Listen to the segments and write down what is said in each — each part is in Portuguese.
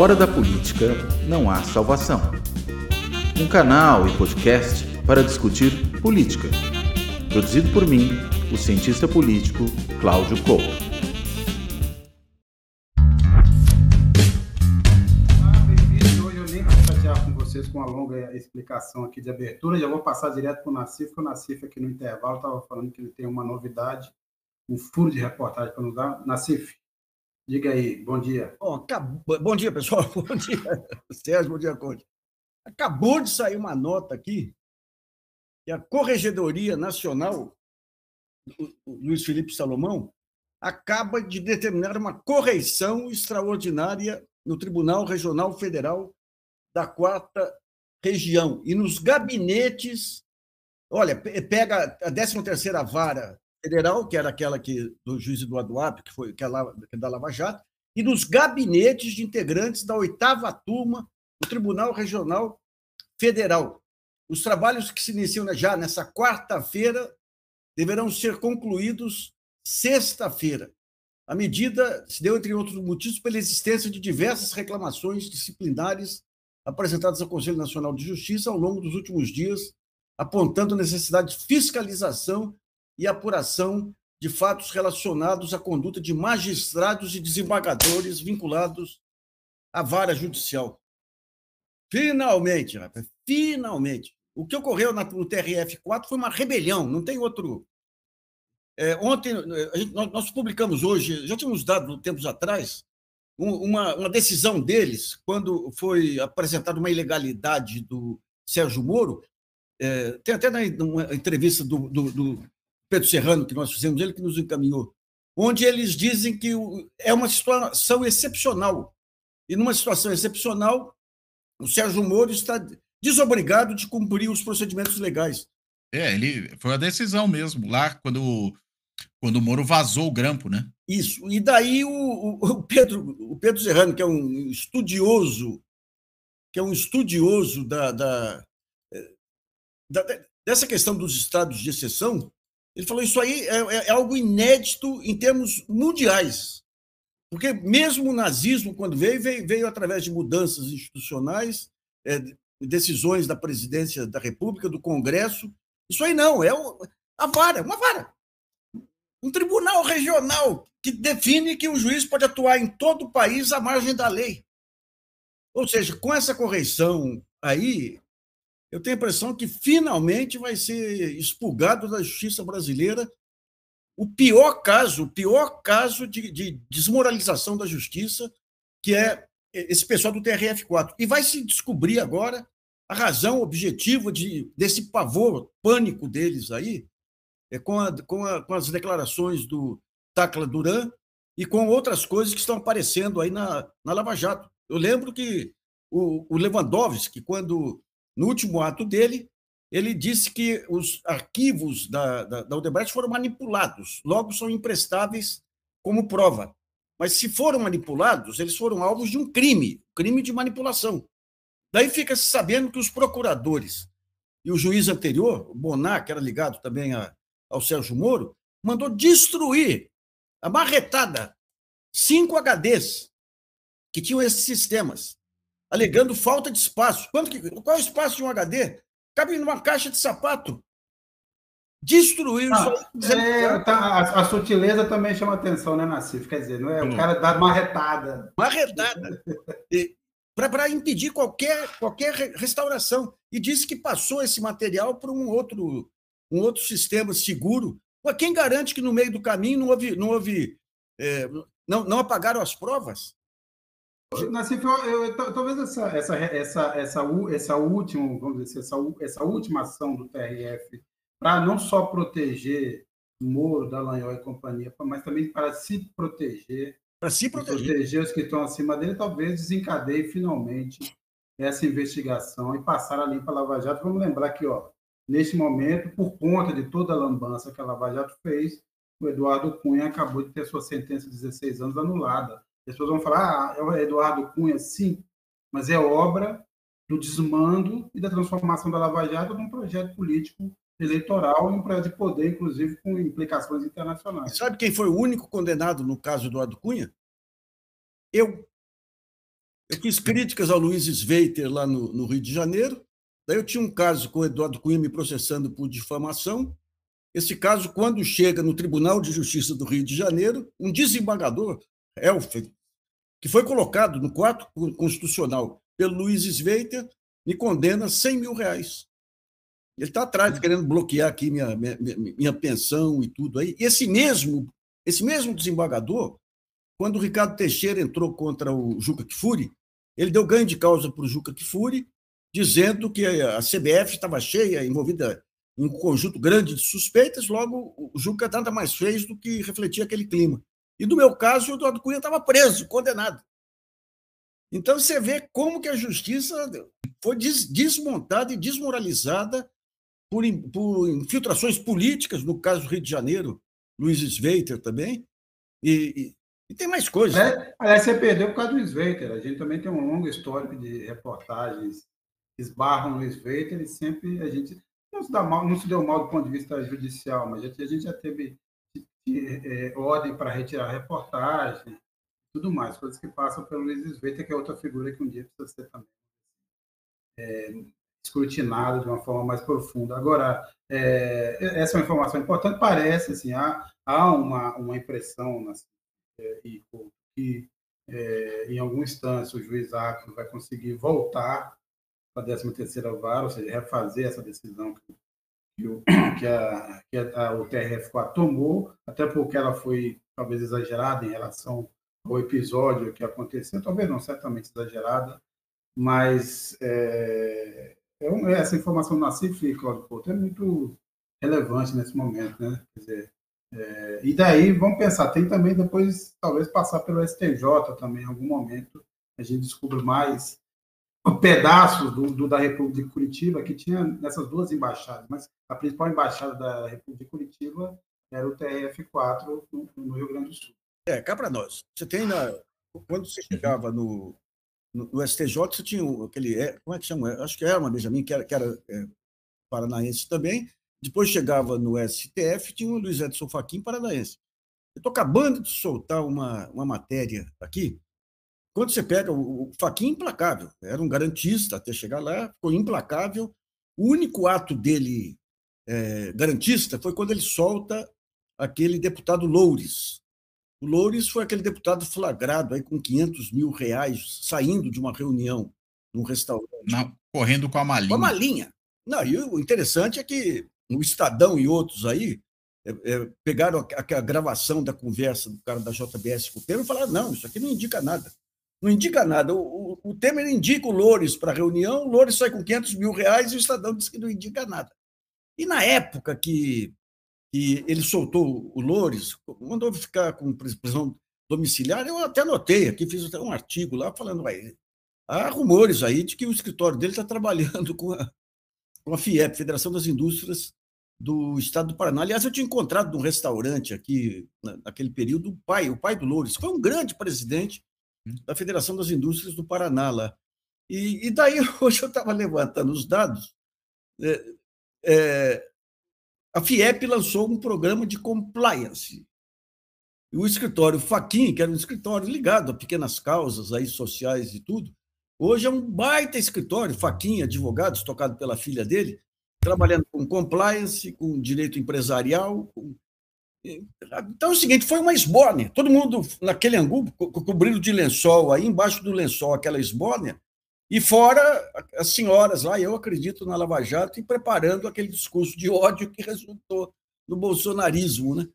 Fora da política não há salvação. Um canal e podcast para discutir política. Produzido por mim, o cientista político Cláudio Couto. Hoje eu nem vou chatear com vocês com uma longa explicação aqui de abertura, já vou passar direto para o Nassif, porque o Nassif aqui no intervalo estava falando que ele tem uma novidade, um furo de reportagem para nos dar. Nassif, Diga aí, bom dia. Oh, acabou... Bom dia, pessoal. Bom dia, Sérgio, bom dia, Conde. Acabou de sair uma nota aqui que a Corregedoria Nacional, Luiz Felipe Salomão, acaba de determinar uma correição extraordinária no Tribunal Regional Federal da Quarta Região. E nos gabinetes, olha, pega a 13ª Vara Federal, que era aquela que do juiz Eduardo Apio, que foi que é, que é da Lava Jato, e nos gabinetes de integrantes da oitava turma do Tribunal Regional Federal. Os trabalhos que se iniciam já nessa quarta-feira deverão ser concluídos sexta-feira. A medida se deu, entre outros motivos, pela existência de diversas reclamações disciplinares apresentadas ao Conselho Nacional de Justiça ao longo dos últimos dias, apontando necessidade de fiscalização e apuração de fatos relacionados à conduta de magistrados e desembargadores vinculados à vara judicial. Finalmente, rapaz, finalmente. O que ocorreu no TRF4 foi uma rebelião, não tem outro. É, ontem, gente, nós publicamos hoje, já tínhamos dado tempos atrás, uma, uma decisão deles, quando foi apresentada uma ilegalidade do Sérgio Moro. É, tem até na entrevista do, do, do Pedro Serrano, que nós fizemos, ele que nos encaminhou, onde eles dizem que é uma situação excepcional. E numa situação excepcional, o Sérgio Moro está desobrigado de cumprir os procedimentos legais. É, ele foi a decisão mesmo, lá quando, quando o Moro vazou o grampo, né? Isso. E daí o, o, Pedro, o Pedro Serrano, que é um estudioso, que é um estudioso da, da, eh, da dessa questão dos estados de exceção, ele falou: isso aí é, é, é algo inédito em termos mundiais. Porque mesmo o nazismo, quando veio, veio, veio através de mudanças institucionais, é, decisões da presidência da República, do Congresso. Isso aí não, é o, a vara, uma vara. Um tribunal regional que define que o juiz pode atuar em todo o país à margem da lei. Ou seja, com essa correção aí, eu tenho a impressão que finalmente vai ser expulgado da justiça brasileira o pior caso, o pior caso de, de desmoralização da justiça, que é esse pessoal do TRF4. E vai se descobrir agora a razão objetiva de, desse pavor, pânico deles aí, é com, a, com, a, com as declarações do Tacla Duran e com outras coisas que estão aparecendo aí na, na Lava Jato. Eu lembro que o, o Lewandowski, quando no último ato dele, ele disse que os arquivos da, da, da Odebrecht foram manipulados, logo são imprestáveis como prova. Mas se foram manipulados, eles foram alvos de um crime, crime de manipulação. Daí fica se sabendo que os procuradores e o juiz anterior, Bonar, que era ligado também a, ao Sérgio Moro, mandou destruir, a marretada, cinco HDs que tinham esses sistemas alegando falta de espaço. Quanto que, qual é o espaço de um HD? Cabe numa caixa de sapato. Destruir ah, é, tá, a, a, sutileza também chama atenção, né, Nassif? Quer dizer, não é hum. o cara dá marretada. Marretada. Para impedir qualquer, qualquer restauração. E disse que passou esse material para um outro, um outro sistema seguro. Mas quem garante que no meio do caminho não houve. Não, houve é, não, não apagaram as provas? Nassif, eu, eu, talvez essa, essa, essa, essa, essa última, vamos dizer, essa, essa última ação do TRF, para não só proteger Moro, Dallagnol e companhia, mas também para se proteger, para se proteger. proteger os que estão acima dele, talvez desencadeie finalmente essa investigação e passar a limpa Lava Jato. Vamos lembrar que, ó, neste momento, por conta de toda a lambança que a Lava Jato fez, o Eduardo Cunha acabou de ter sua sentença de 16 anos anulada as pessoas vão falar, ah, é o Eduardo Cunha, sim, mas é obra do desmando e da transformação da Lava Jato num projeto político eleitoral e um projeto de poder, inclusive com implicações internacionais. Sabe quem foi o único condenado no caso do Eduardo Cunha? Eu. Eu fiz críticas ao Luiz Sveiter lá no, no Rio de Janeiro. Daí eu tinha um caso com o Eduardo Cunha me processando por difamação. Esse caso, quando chega no Tribunal de Justiça do Rio de Janeiro, um desembargador, Elfer, que foi colocado no quarto constitucional pelo Luiz Sveiter, me condena 100 mil reais. Ele está atrás, querendo bloquear aqui minha, minha, minha, pensão e tudo aí. E esse mesmo, esse mesmo desembargador, quando o Ricardo Teixeira entrou contra o Juca Kfouri, ele deu ganho de causa para o Juca Kfouri, dizendo que a CBF estava cheia, envolvida em um conjunto grande de suspeitas, logo o Juca nada mais fez do que refletir aquele clima. E no meu caso, o Eduardo Cunha estava preso, condenado. Então você vê como que a justiça foi desmontada e desmoralizada por, por infiltrações políticas, no caso do Rio de Janeiro, Luiz Sveiter também, e, e, e tem mais coisas. É, aliás, você perdeu por causa do Sveiter. A gente também tem um longo histórico de reportagens que esbarram no Sveiter e sempre a gente não se, dá mal, não se deu mal do ponto de vista judicial, mas a gente, a gente já teve é, ordem para retirar reportagem, tudo mais, coisas que passam pelo Luiz Sveiter, que é outra figura que um dia precisa ser também é, de uma forma mais profunda. Agora, é, essa é uma informação importante, parece, assim, há, há uma, uma impressão assim, é, que é, em alguma instância o juiz Acro vai conseguir voltar para a 13ª vara, ou seja, refazer essa decisão que, que, o, que, a, a, o TRF4 tomou, até porque ela foi talvez exagerada em relação ao episódio que aconteceu, talvez não, certamente exagerada, mas é, é, essa informação do Nacife, Cláudio Couto, é muito relevante nesse momento, né? Quer dizer, é, e daí, vamos pensar, tem também depois, talvez, passar pelo STJ também, em algum momento, a gente descobre mais pedaços do, do, da República de Curitiba que tinha nessas duas embaixadas, mas a principal embaixada da República de Curitiba era o TRF4 no, no Rio Grande do Sul. É, cá para nós. Você tem na, quando você chegava no, no, no, STJ, você tinha aquele. É, como é que chama? Acho que era uma Benjamin, que era, que era é, paranaense também. Depois chegava no STF, tinha o Luiz Edson Fachin, paranaense. Eu estou acabando de soltar uma, uma matéria aqui. Quando você pega o, o Fachin, implacável. Era um garantista até chegar lá, ficou implacável. O único ato dele é, garantista foi quando ele solta aquele deputado Loures, o Loures foi aquele deputado flagrado aí com 500 mil reais saindo de uma reunião num restaurante. Não, correndo com a malinha. Com a malinha. Não, e o interessante é que o Estadão e outros aí é, é, pegaram a, a, gravação da conversa do cara da JBS com o Temer e falaram: não, isso aqui não indica nada. Não indica nada. O, o, o Temer indica o Loures para a reunião, o Loures sai com 500 mil reais e o Estadão diz que não indica nada. E na época que que ele soltou o Loures, mandou ficar com prisão domiciliar, eu até notei aqui, fiz até um artigo lá falando, aí, há rumores aí de que o escritório dele está trabalhando com a, com a FIEP, Federação das Indústrias do Estado do Paraná. Aliás, eu tinha encontrado num restaurante aqui, naquele período, o pai, o pai do Loures, foi um grande presidente da Federação das Indústrias do Paraná lá. E, e daí, hoje eu estava levantando os dados, é, é, a FIEP lançou um programa de compliance. E o escritório Faquin, que era um escritório ligado a pequenas causas aí sociais e tudo, hoje é um baita escritório, Faquin, advogados, tocado pela filha dele, trabalhando com compliance, com direito empresarial. Com... Então é o seguinte, foi uma esbórnia. Todo mundo naquele angu, cobrindo de lençol, aí embaixo do lençol aquela esbórnia, e fora as senhoras lá, eu acredito na Lava Jato, e preparando aquele discurso de ódio que resultou no bolsonarismo. Né?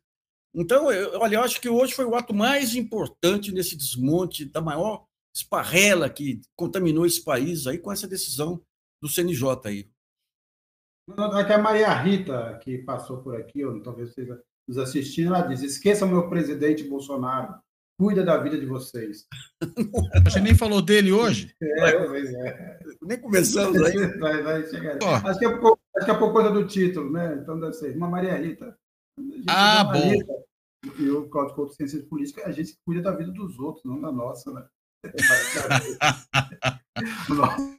Então, eu, olha, eu acho que hoje foi o ato mais importante nesse desmonte da maior esparrela que contaminou esse país aí com essa decisão do CNJ aí. Aqui a Maria Rita, que passou por aqui, ou talvez vocês nos assistindo, ela diz: esqueça o meu presidente Bolsonaro cuida da vida de vocês. Você nem falou dele hoje? É, pois é. Nem começamos aí. Vai, vai chegar. Oh. Acho, que é por, acho que é por coisa do título, né? Então deve ser uma Maria Rita. Ah, bom. Rita, e o Código de Ciências Políticas, a gente cuida da vida dos outros, não da nossa, né?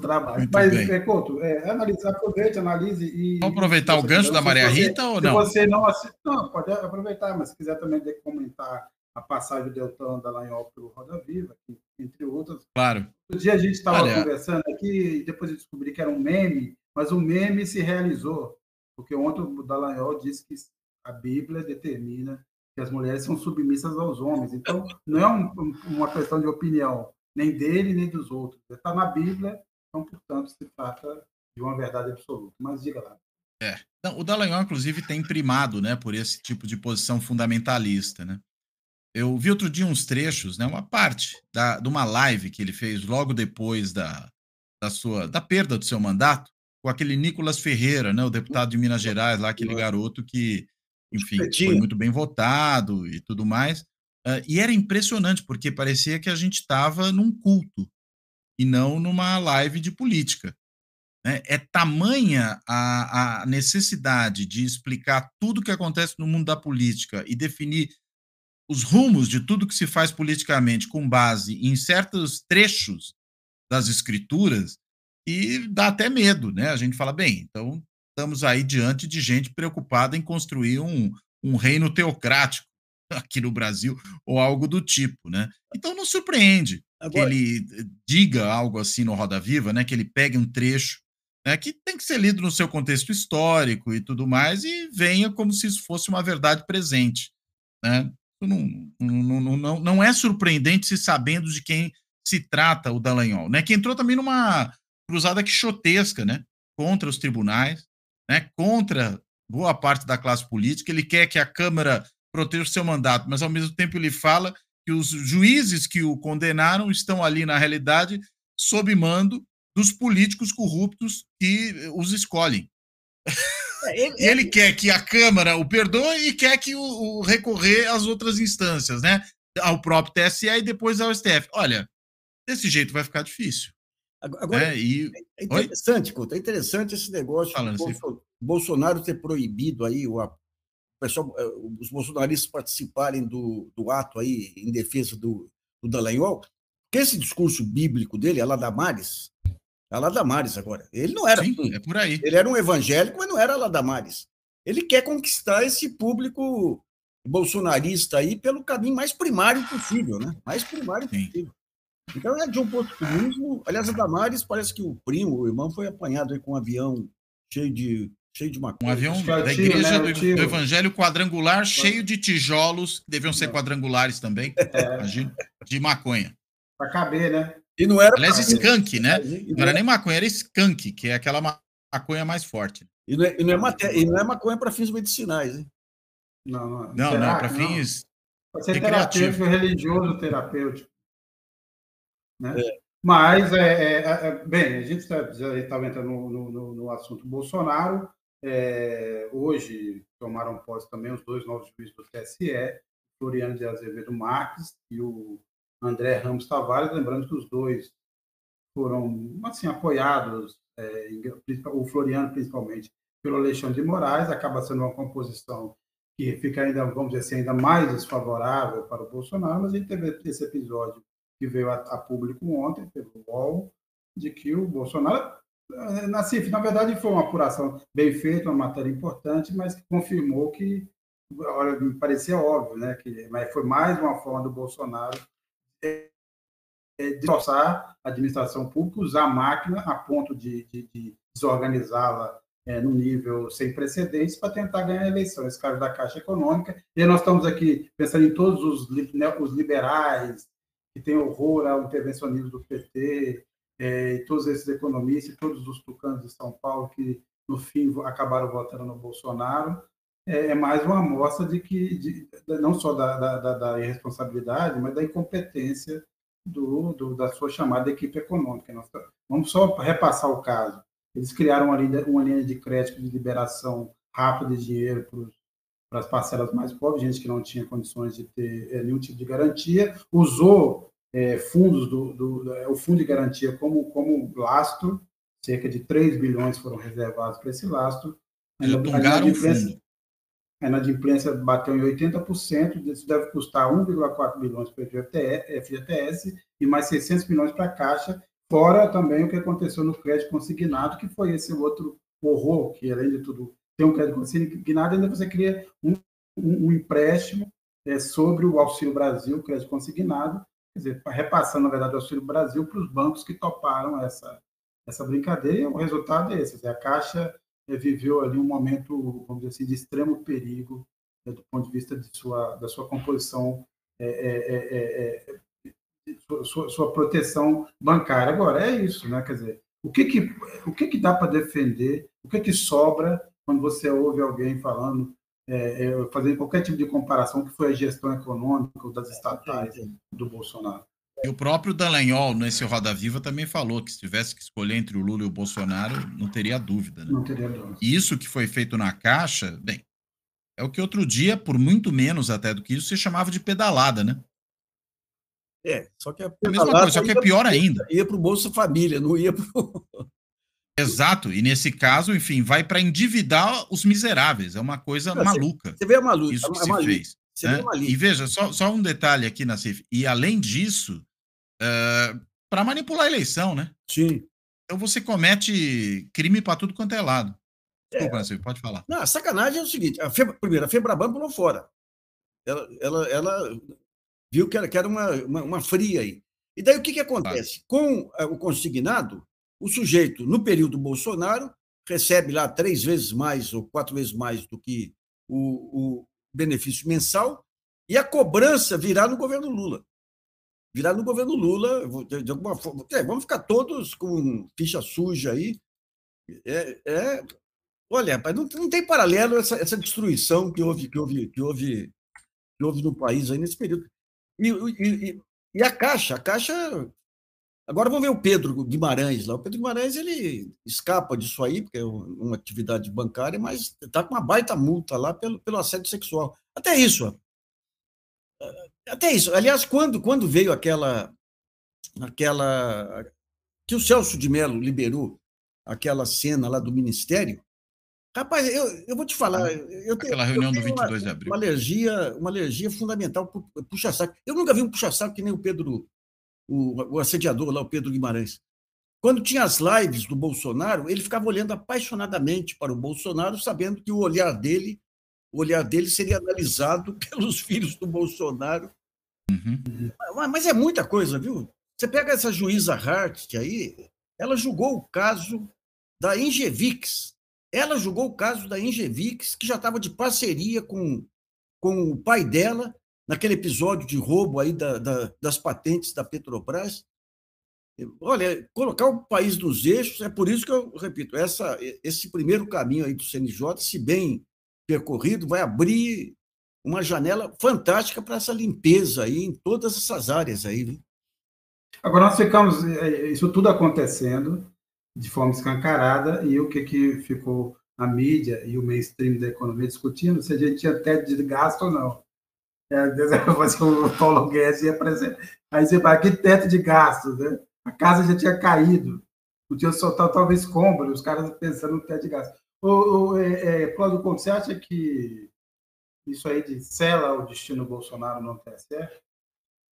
trabalho. Muito Mas, bem. É, Couto, é, analise, aproveite, analise e. Vamos aproveitar o gancho da Maria você, Rita ou não? Se você não assiste, não, pode aproveitar, mas se quiser também comentar a passagem do Deltan da Lanhol pelo Roda Viva, entre outras, Claro. Um dia a gente estava Olha... conversando aqui e depois eu descobri que era um meme, mas o meme se realizou. Porque ontem o Dallagnol disse que a Bíblia determina que as mulheres são submissas aos homens. Então, não é um, uma questão de opinião, nem dele, nem dos outros. Está na Bíblia, então, portanto, se trata de uma verdade absoluta. Mas diga lá. É. Não, o Dallagnol, inclusive, tem primado né, por esse tipo de posição fundamentalista. Né? Eu vi outro dia uns trechos, né, uma parte da, de uma live que ele fez logo depois da, da, sua, da perda do seu mandato, com aquele Nicolas Ferreira, né, o deputado de Minas Gerais, lá, aquele garoto que, enfim, foi muito bem votado e tudo mais. Uh, e era impressionante, porque parecia que a gente estava num culto e não numa live de política. Né? É tamanha a, a necessidade de explicar tudo o que acontece no mundo da política e definir os rumos de tudo que se faz politicamente com base em certos trechos das escrituras e dá até medo, né? A gente fala, bem, então estamos aí diante de gente preocupada em construir um, um reino teocrático aqui no Brasil ou algo do tipo, né? Então não surpreende Agora... que ele diga algo assim no Roda Viva, né? Que ele pegue um trecho né, que tem que ser lido no seu contexto histórico e tudo mais, e venha como se isso fosse uma verdade presente. Né? Não, não, não, não é surpreendente se sabendo de quem se trata o Dallagnol, né? que entrou também numa cruzada quixotesca né? contra os tribunais, né? contra boa parte da classe política. Ele quer que a Câmara proteja o seu mandato, mas ao mesmo tempo ele fala que os juízes que o condenaram estão ali, na realidade, sob mando dos políticos corruptos que os escolhem. É, ele, ele, quer que a Câmara o perdoe e quer que o, o, recorrer às outras instâncias, né? Ao próprio TSE e depois ao STF. Olha, desse jeito vai ficar difícil. Agora, é, e... é interessante, Couto, é interessante esse negócio Falando do assim. Bolsonaro ter proibido aí o, o pessoal, eh, os bolsonaristas participarem do, do ato aí em defesa do, do Dallagnol, porque esse discurso bíblico dele, a lá Damares, a lá Damares agora. Ele não era. Sim, é por aí. Ele era um evangélico, mas não era lá Damares. Ele quer conquistar esse público bolsonarista aí pelo caminho mais primário possível, né? Mais primário Sim. possível. Então é de um oportunismo. Aliás, a Damares parece que o primo, o irmão, foi apanhado aí com um avião cheio de cheio de maconha. Um avião da igreja né? do, do, Evangelho quadrangular, cheio de tijolos, que deviam ser quadrangulares também, é. de maconha. Para caber, né? E não era. Aliás, skunk, né? Não era nem maconha, era skunk, que é aquela maconha mais forte. E não é, e não é, mate... e não é maconha para fins medicinais, hein? Não, não. Não, não é para fins. Pode ser terapêutico, religioso terapêutico. Né? É. Mas, é, é, é, é bem, a gente tá, já estava entrando no, no, no, assunto Bolsonaro. É, hoje tomaram posse também os dois novos juízes do TSE, Floriano de Azevedo Marques e o André Ramos Tavares, lembrando que os dois foram assim apoiados, é, o Floriano principalmente, pelo Alexandre de Moraes, acaba sendo uma composição que fica ainda, vamos dizer assim, ainda mais desfavorável para o Bolsonaro, mas a gente teve esse episódio que veio a, a público ontem, pelo UOL, de que o Bolsonaro, é, na CIF, na verdade, foi uma apuração bem feita, uma matéria importante, mas que confirmou que, olha, me parecia óbvio, né, que mas foi mais uma forma do Bolsonaro é, é, destroçar a administração pública, usar a máquina a ponto de, de, de desorganizá-la é, no nível sem precedentes para tentar ganhar a eleição. Esse caso da Caixa Econômica. E nós estamos aqui pensando em todos os, né, os liberais, que têm horror ao intervencionismo do PT, é, todos esses economistas, todos os tucanos de São Paulo que, no fim, acabaram votando no Bolsonaro é, é mais uma amostra de que, de, não só da, da, da, irresponsabilidade, mas da incompetência do, do, da sua chamada equipe econômica. Nós, vamos só repassar o caso. Eles criaram uma linha, uma linha de crédito de liberação rápida de dinheiro para as parcelas mais pobres, gente que não tinha condições de ter é, nenhum tipo de garantia, usou é, fundos do, do, é, o fundo de garantia como, como lastro, cerca de 3 bilhões foram reservados para esse lastro. Eles atungaram o fundo a inadimplência bateu em 80%, isso deve custar 1,4 bilhões para o FGTS e mais 600 milhões para a Caixa, fora também o que aconteceu no crédito consignado, que foi esse outro horror, que além de tudo tem um crédito consignado, ainda você cria um, um, um empréstimo é, sobre o Auxílio Brasil, crédito consignado, dizer, repassando, na verdade, o Auxílio Brasil para os bancos que toparam essa, essa brincadeira, e o resultado é esse. A Caixa eh, viveu ali um momento, vamos dizer assim, de extremo perigo né, do ponto de vista de sua, da sua composição, é, é, é, sua, sua, proteção bancária. Agora, é isso, né? quer dizer, o que, que, o que, que dá para defender, o que, que sobra quando você ouve alguém falando é, é, fazer qualquer tipo de comparação que foi a gestão econômica das estatais do Bolsonaro. E o próprio Dallagnol, nesse Roda Viva, também falou que se tivesse que escolher entre o Lula e o Bolsonaro, não teria dúvida. Né? Não teria dúvida. E isso que foi feito na Caixa, bem, é o que outro dia, por muito menos até do que isso, se chamava de pedalada, né? É, só que a, a mesma coisa, só que é pior ainda. Ia para o Bolsa Família, não ia para Exato, e nesse caso, enfim, vai para endividar os miseráveis. É uma coisa não, maluca. Você vê a maluca. Isso que a, se fez. Né? E veja, só, só um detalhe aqui, Nassif. E além disso, uh, eh, para manipular a eleição, né? Sim. Então você comete crime para tudo quanto é lado. Desculpa, é. Nassif, pode falar. Não, a sacanagem é o seguinte: a Febra, primeiro, a Febraban pulou fora. Ela, ela, ela viu que era, que era uma, uma, uma fria aí. E daí o que, que acontece? Claro. Com uh, o consignado, o sujeito, no período Bolsonaro, recebe lá três vezes mais ou quatro vezes mais do que o, o benefício mensal, e a cobrança virá no governo Lula. Virá no governo Lula, de alguma forma. É, vamos ficar todos com ficha suja aí. É, é olha, não, não tem paralelo essa, essa destruição que houve, que, houve, que, houve, que houve no país aí nesse período. E, e, e a Caixa, a Caixa Agora vamos ver o Pedro Guimarães lá. O Pedro Guimarães ele escapa disso aí, porque é uma atividade bancária, mas está com uma baita multa lá pelo, pelo assédio sexual. Até isso. Até isso. Aliás, quando, quando veio aquela. aquela que o Celso de Mello liberou aquela cena lá do Ministério. Rapaz, eu, eu vou te falar. Eu tenho, aquela reunião do 22 uma, de abril. Uma alergia, uma alergia fundamental por puxa-saco. Eu nunca vi um puxa-saco que nem o Pedro o, o assediador lá, o Pedro Guimarães. Quando tinha as lives do Bolsonaro, ele ficava olhando apaixonadamente para o Bolsonaro, sabendo que o olhar dele, o olhar dele seria analisado pelos filhos do Bolsonaro. Uhum. Mas é muita coisa, viu? Você pega essa juíza Hart aí, ela julgou o caso da Ingevix. Ela julgou o caso da Ingevix, que já estava de parceria com, com o pai dela naquele episódio de roubo aí da, da, das patentes da Petrobras. Olha, colocar o país nos eixos, é por isso que eu repito, essa, esse primeiro caminho aí do CNJ, se bem percorrido, vai abrir uma janela fantástica para essa limpeza aí em todas essas áreas aí. Agora nós ficamos, é, é, isso tudo acontecendo de forma escancarada, e o que, que ficou a mídia e o mainstream da economia discutindo, se a gente tinha teto de gasto ou não. É, depois que o Paulo Guedes ia apresentar. Aí você vai, que teto de gastos, né? A casa já tinha caído, podia soltar talvez escombro, os caras pensando no teto de gastos. O, é, é, Cláudio Conte, você acha que isso aí de sela o destino Bolsonaro no TSE?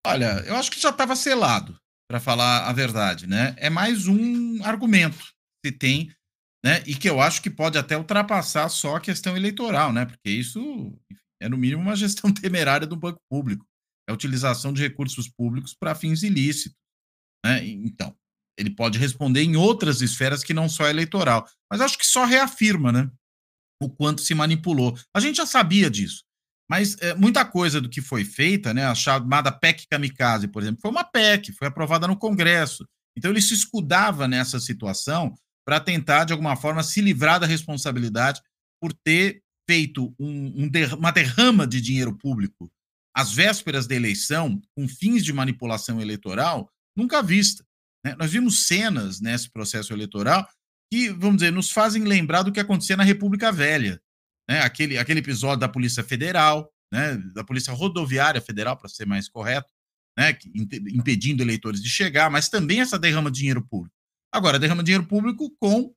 Olha, eu acho que já estava selado, para falar a verdade, né? É mais um argumento que tem, né? E que eu acho que pode até ultrapassar só a questão eleitoral, né? Porque isso, enfim, é, no mínimo, uma gestão temerária do banco público. É a utilização de recursos públicos para fins ilícitos. Né? Então, ele pode responder em outras esferas que não só eleitoral. Mas acho que só reafirma né, o quanto se manipulou. A gente já sabia disso. Mas é, muita coisa do que foi feita, né, a chamada PEC Kamikaze, por exemplo, foi uma PEC, foi aprovada no Congresso. Então ele se escudava nessa situação para tentar, de alguma forma, se livrar da responsabilidade por ter feito um, um der, uma derrama de dinheiro público às vésperas da eleição, com fins de manipulação eleitoral, nunca vista. Né? Nós vimos cenas nesse processo eleitoral que, vamos dizer, nos fazem lembrar do que acontecia na República Velha. Né? Aquele, aquele episódio da Polícia Federal, né? da Polícia Rodoviária Federal, para ser mais correto, né? impedindo eleitores de chegar, mas também essa derrama de dinheiro público. Agora, derrama de dinheiro público com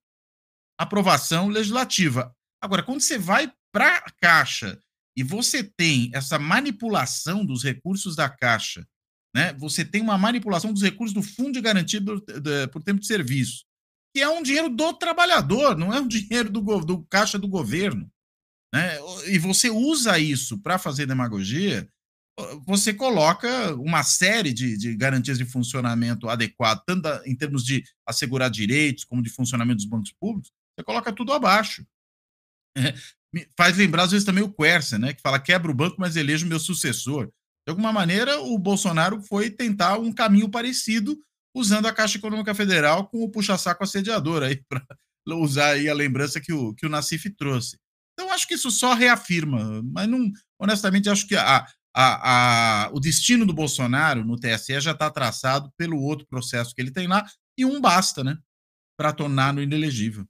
aprovação legislativa. Agora, quando você vai para a Caixa e você tem essa manipulação dos recursos da Caixa, né? Você tem uma manipulação dos recursos do Fundo de Garantia do, por Tempo de Serviço, que é um dinheiro do trabalhador, não é um dinheiro do, do Caixa do governo. Né? E você usa isso para fazer demagogia, você coloca uma série de, de garantias de funcionamento adequado, tanto em termos de assegurar direitos, como de funcionamento dos bancos públicos, você coloca tudo abaixo. Faz lembrar, às vezes, também o Quercia, né, que fala quebra o banco, mas eleja o meu sucessor. De alguma maneira, o Bolsonaro foi tentar um caminho parecido, usando a Caixa Econômica Federal com o puxa-saco assediador, aí, para usar aí a lembrança que o, que o Nassif trouxe. Então, acho que isso só reafirma, mas não, honestamente, acho que a, a, a, o destino do Bolsonaro no TSE já está traçado pelo outro processo que ele tem lá, e um basta, né? Para tornar-no inelegível.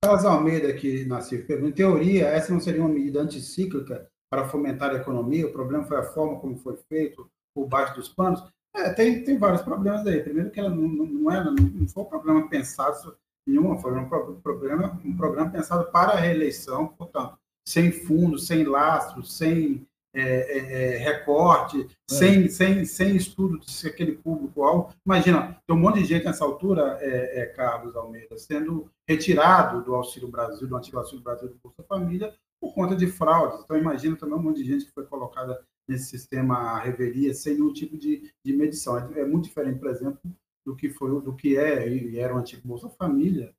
Carlos Almeida aqui, Nassif, em teoria, essa não seria uma medida anticíclica para fomentar a economia? O problema foi a forma como foi feito, por baixo dos panos? É, tem, tem vários problemas aí. Primeiro que ela não, não, era, não foi um problema pensado nenhuma, foi um programa, um programa pensado para a reeleição, portanto, sem fundo, sem lastro, sem é, é, é recorte, é. Sem, sem, sem estudo de se aquele público-alvo. Imagina, tem um monte de gente nessa altura, é, Carlos Almeida, sendo retirado do Auxílio Brasil, do antigo Auxílio Brasil do Bolsa Família, por conta de fraudes. Então, imagina também um monte de gente que foi colocada nesse sistema revelia sem nenhum tipo de, de medição. É, é muito diferente, por exemplo, do que foi do que é e era o antigo Bolsa Família,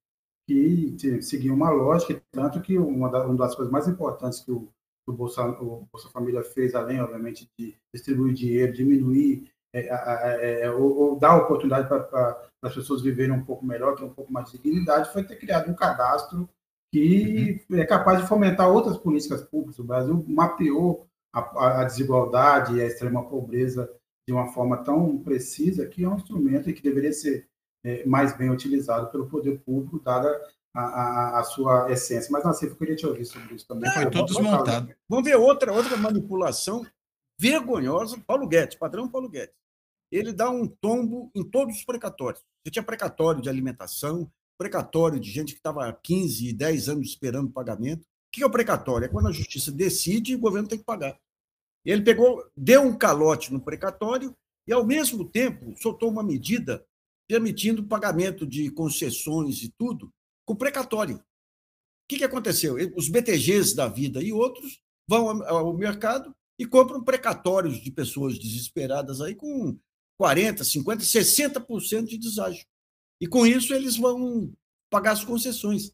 que seguia uma lógica, tanto que uma, uma das coisas mais importantes que o, o, Bolsa, o Bolsa Família fez, além, obviamente, de distribuir dinheiro, diminuir, é, é, é, ou, ou, dar oportunidade para as pessoas viverem um pouco melhor, ter um pouco mais de dignidade, foi ter criado um cadastro que uhum. é capaz de fomentar outras políticas públicas. O Brasil mapeou a, a desigualdade e a extrema pobreza de uma forma tão precisa que é um instrumento que deveria ser é, mais bem utilizado pelo poder público, dada a, a, sua essência. Mas, assim, eu queria te ouvir sobre isso também. Foi tudo desmontado. Vamos ver outra, outra manipulação vergonhosa. Paulo Guedes, padrão Paulo Guedes. Ele dá um tombo em todos os precatórios. Você tinha precatório de alimentação, precatório de gente que estava há 15, 10 anos esperando pagamento. O que é o precatório? É quando a justiça decide e o governo tem que pagar. Ele pegou, deu um calote no precatório e, ao mesmo tempo, soltou uma medida permitindo pagamento de concessões e tudo com precatório. O que, que aconteceu? Os BTGs da vida e outros vão ao mercado e compram precatórios de pessoas desesperadas aí com 40%, 50%, 60% de deságio. E com isso eles vão pagar as concessões.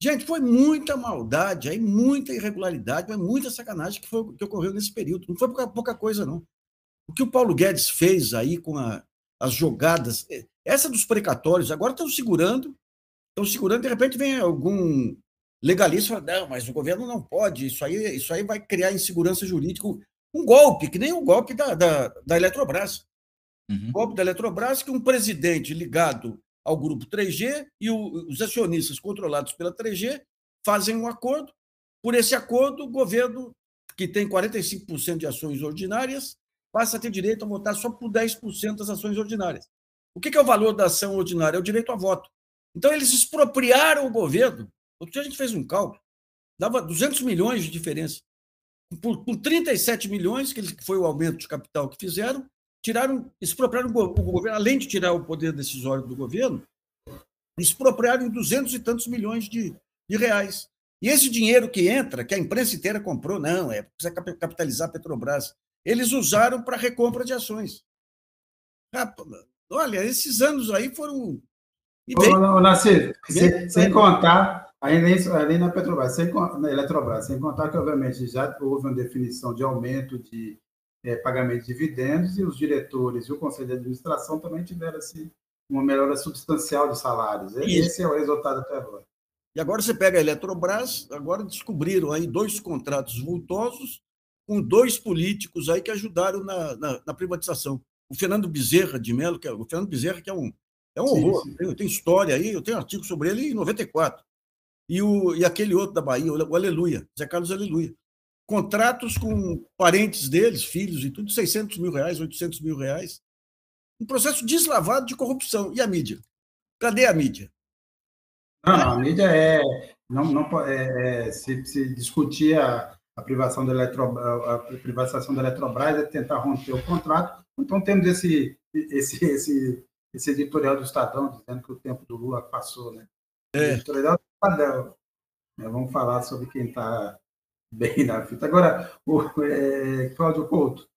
Gente, foi muita maldade, aí muita irregularidade, mas muita sacanagem que, foi, que ocorreu nesse período. Não foi pouca, pouca coisa, não. O que o Paulo Guedes fez aí com a, as jogadas, é, essa dos precatórios, agora estão segurando, estão segurando, de repente vem algum legalista e fala, não, mas o governo não pode, isso aí, isso aí vai criar insegurança jurídica. Um golpe, que nem o golpe da, da, da Eletrobras. Uhum. O golpe da Eletrobras, que um presidente ligado ao grupo 3G e o, os acionistas controlados pela 3G fazem um acordo. Por esse acordo, o governo, que tem 45% de ações ordinárias, passa a ter direito a votar só por 10% das ações ordinárias. O que é o valor da ação ordinária? É o direito a voto. Então, eles expropriaram o governo. Outro dia a gente fez um cálculo, dava 200 milhões de diferença. Por, por 37 milhões, que foi o aumento de capital que fizeram, tiraram, expropriaram o governo, além de tirar o poder decisório do governo, expropriaram em duzentos e tantos milhões de, de reais. E esse dinheiro que entra, que a imprensa inteira comprou, não, é precisa capitalizar a Petrobras, eles usaram para recompra de ações. Olha, esses anos aí foram. E bem, Ô, Nassir, sem, sem contar, ainda além na Petrobras, sem, na Eletrobras, sem contar que, obviamente, já houve uma definição de aumento de é, pagamento de dividendos e os diretores e o conselho de administração também tiveram assim, uma melhora substancial de salários. Isso. Esse é o resultado até agora. E agora você pega a Eletrobras, agora descobriram aí dois contratos vultosos com dois políticos aí que ajudaram na, na, na privatização. O Fernando Bezerra de Mello, que é, o Fernando Bezerra, que é um, é um sim, horror, sim. Tem, tem, história aí, eu tenho artigo sobre ele em 94. E, o, e aquele outro da Bahia, o Aleluia, Zé Carlos Aleluia contratos com parentes deles, filhos e tudo, 600 mil reais, 800 mil reais. Um processo deslavado de corrupção. E a mídia? Cadê a mídia? Não, a mídia é. Não, não, é, é se, se discutir a, a, privação da Eletrobras, a privatização da Eletrobras é tentar romper o contrato. Então temos esse, esse, esse, esse editorial do Estadão dizendo que o tempo do Lula passou, né? É. editorial do Estadão. É, vamos falar sobre quem está bem na fita. Agora, o é, Cláudio Couto,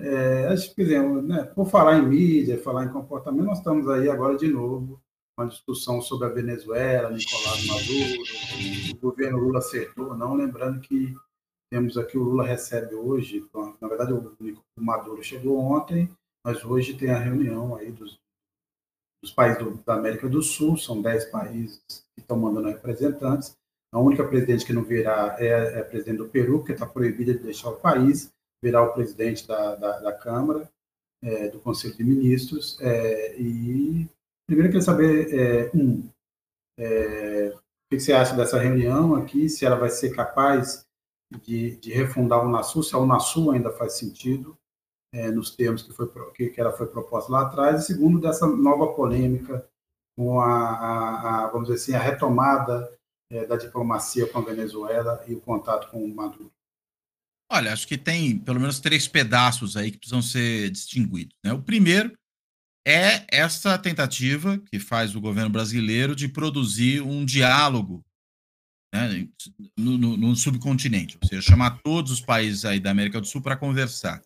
É, acho que, né, por falar em mídia, falar em comportamento, nós estamos aí agora de novo uma discussão sobre a Venezuela, Nicolás Maduro, o governo Lula acertou, não lembrando que temos aqui o Lula recebe hoje, na verdade o Maduro chegou ontem, mas hoje tem a reunião aí dos, dos países do, da América do Sul, são dez países que estão mandando representantes. A única presidente que não virá é, é a presidente do Peru, que está proibida de deixar o país, virá o presidente da, da, da Câmara, é, do Conselho de Ministros, é, e primeiro eu queria saber, é, um, é, o que você acha dessa reunião aqui, se ela vai ser capaz de, de refundar a Unasul, se a Unasul ainda faz sentido, é, nos termos que, foi, que, que, ela foi proposta lá atrás, e segundo, dessa nova polêmica com a, a, a vamos dizer assim, a retomada é, da diplomacia com a Venezuela e o contato com o Maduro. Olha, acho que tem pelo menos três pedaços aí que precisam ser distinguidos. Né? O primeiro é essa tentativa que faz o governo brasileiro de produzir um diálogo né, no, no, no, subcontinente, ou seja, chamar todos os países aí da América do Sul para conversar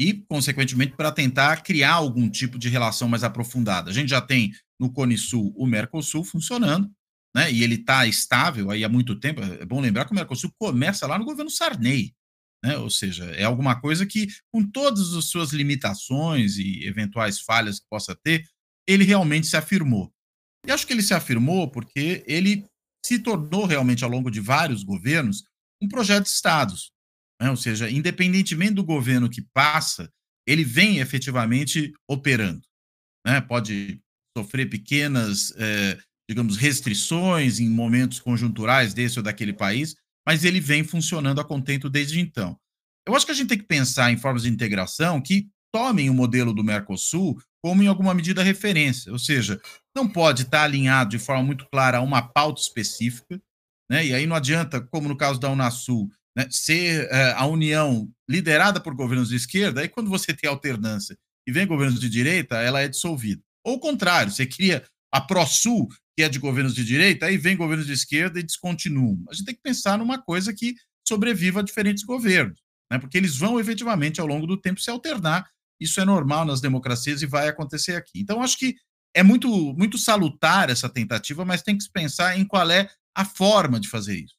e, consequentemente, para tentar criar algum tipo de relação mais aprofundada. A gente já tem no Cone Sul o Mercosul funcionando, né, e ele está estável aí há muito tempo. É bom lembrar que o Mercosul começa lá no governo Sarney, né, ou seja, é alguma coisa que, com todas as suas limitações e eventuais falhas que possa ter, ele realmente se afirmou. E acho que ele se afirmou porque ele se tornou realmente, ao longo de vários governos, um projeto de estados. Né? Ou seja, independentemente do governo que passa, ele vem efetivamente operando. Né? Pode sofrer pequenas, eh, digamos, restrições em momentos conjunturais desse ou daquele país, mas ele vem funcionando a contento desde então. Eu acho que a gente tem que pensar em formas de integração que tomem o modelo do Mercosul como, em alguma medida, referência, ou seja, não pode estar alinhado de forma muito clara a uma pauta específica, né? e aí não adianta, como no caso da Unasul, né, ser uh, a União liderada por governos de esquerda, aí quando você tem alternância e vem governos de direita, ela é dissolvida. Ou o contrário, você cria a ProSul, que é de governos de direita, aí vem governos de esquerda e descontinuam. A gente tem que pensar numa coisa que sobreviva a diferentes governos, né? porque eles vão efetivamente, ao longo do tempo, se alternar isso é normal nas democracias e vai acontecer aqui. Então, acho que é muito, muito salutar essa tentativa, mas tem que se pensar em qual é a forma de fazer isso.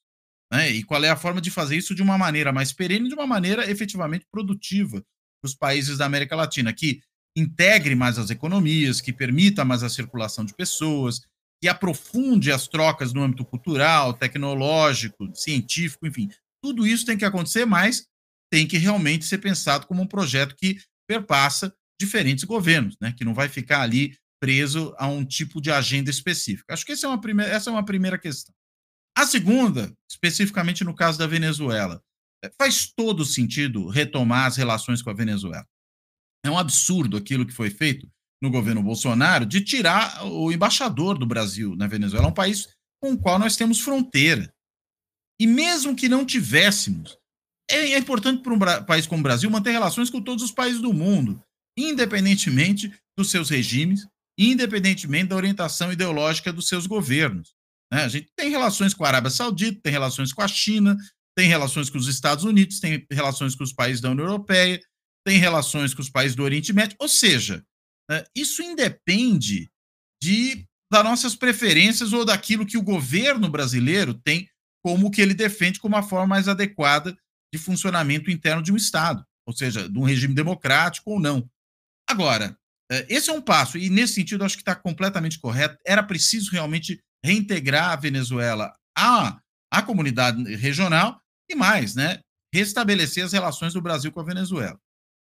Né? E qual é a forma de fazer isso de uma maneira mais perene, de uma maneira efetivamente produtiva para os países da América Latina, que integre mais as economias, que permita mais a circulação de pessoas, que aprofunde as trocas no âmbito cultural, tecnológico, científico, enfim. Tudo isso tem que acontecer, mas tem que realmente ser pensado como um projeto que perpassa diferentes governos, né? Que não vai ficar ali preso a um tipo de agenda específica. Acho que essa é uma primeira, essa é uma primeira questão. A segunda, especificamente no caso da Venezuela, é, faz todo sentido retomar as relações com a Venezuela. É um absurdo aquilo que foi feito no governo Bolsonaro de tirar o embaixador do Brasil na Venezuela, um país com o qual nós temos fronteira. E mesmo que não tivéssemos, é, é importante para um país como o Brasil manter relações com todos os países do mundo, independentemente dos seus regimes, independentemente da orientação ideológica dos seus governos. Né? A gente tem relações com a Arábia Saudita, tem relações com a China, tem relações com os Estados Unidos, tem relações com os países da União Europeia, tem relações com os países do Oriente Médio, ou seja, né, isso independe de das nossas preferências ou daquilo que o governo brasileiro tem como que ele defende como a forma mais adequada de funcionamento interno de um Estado, ou seja, de um regime democrático ou não. Agora, é, esse é um passo, e nesse sentido acho que está completamente correto. Era preciso realmente reintegrar a Venezuela à, à comunidade regional e mais, né? Restabelecer as relações do Brasil com a Venezuela.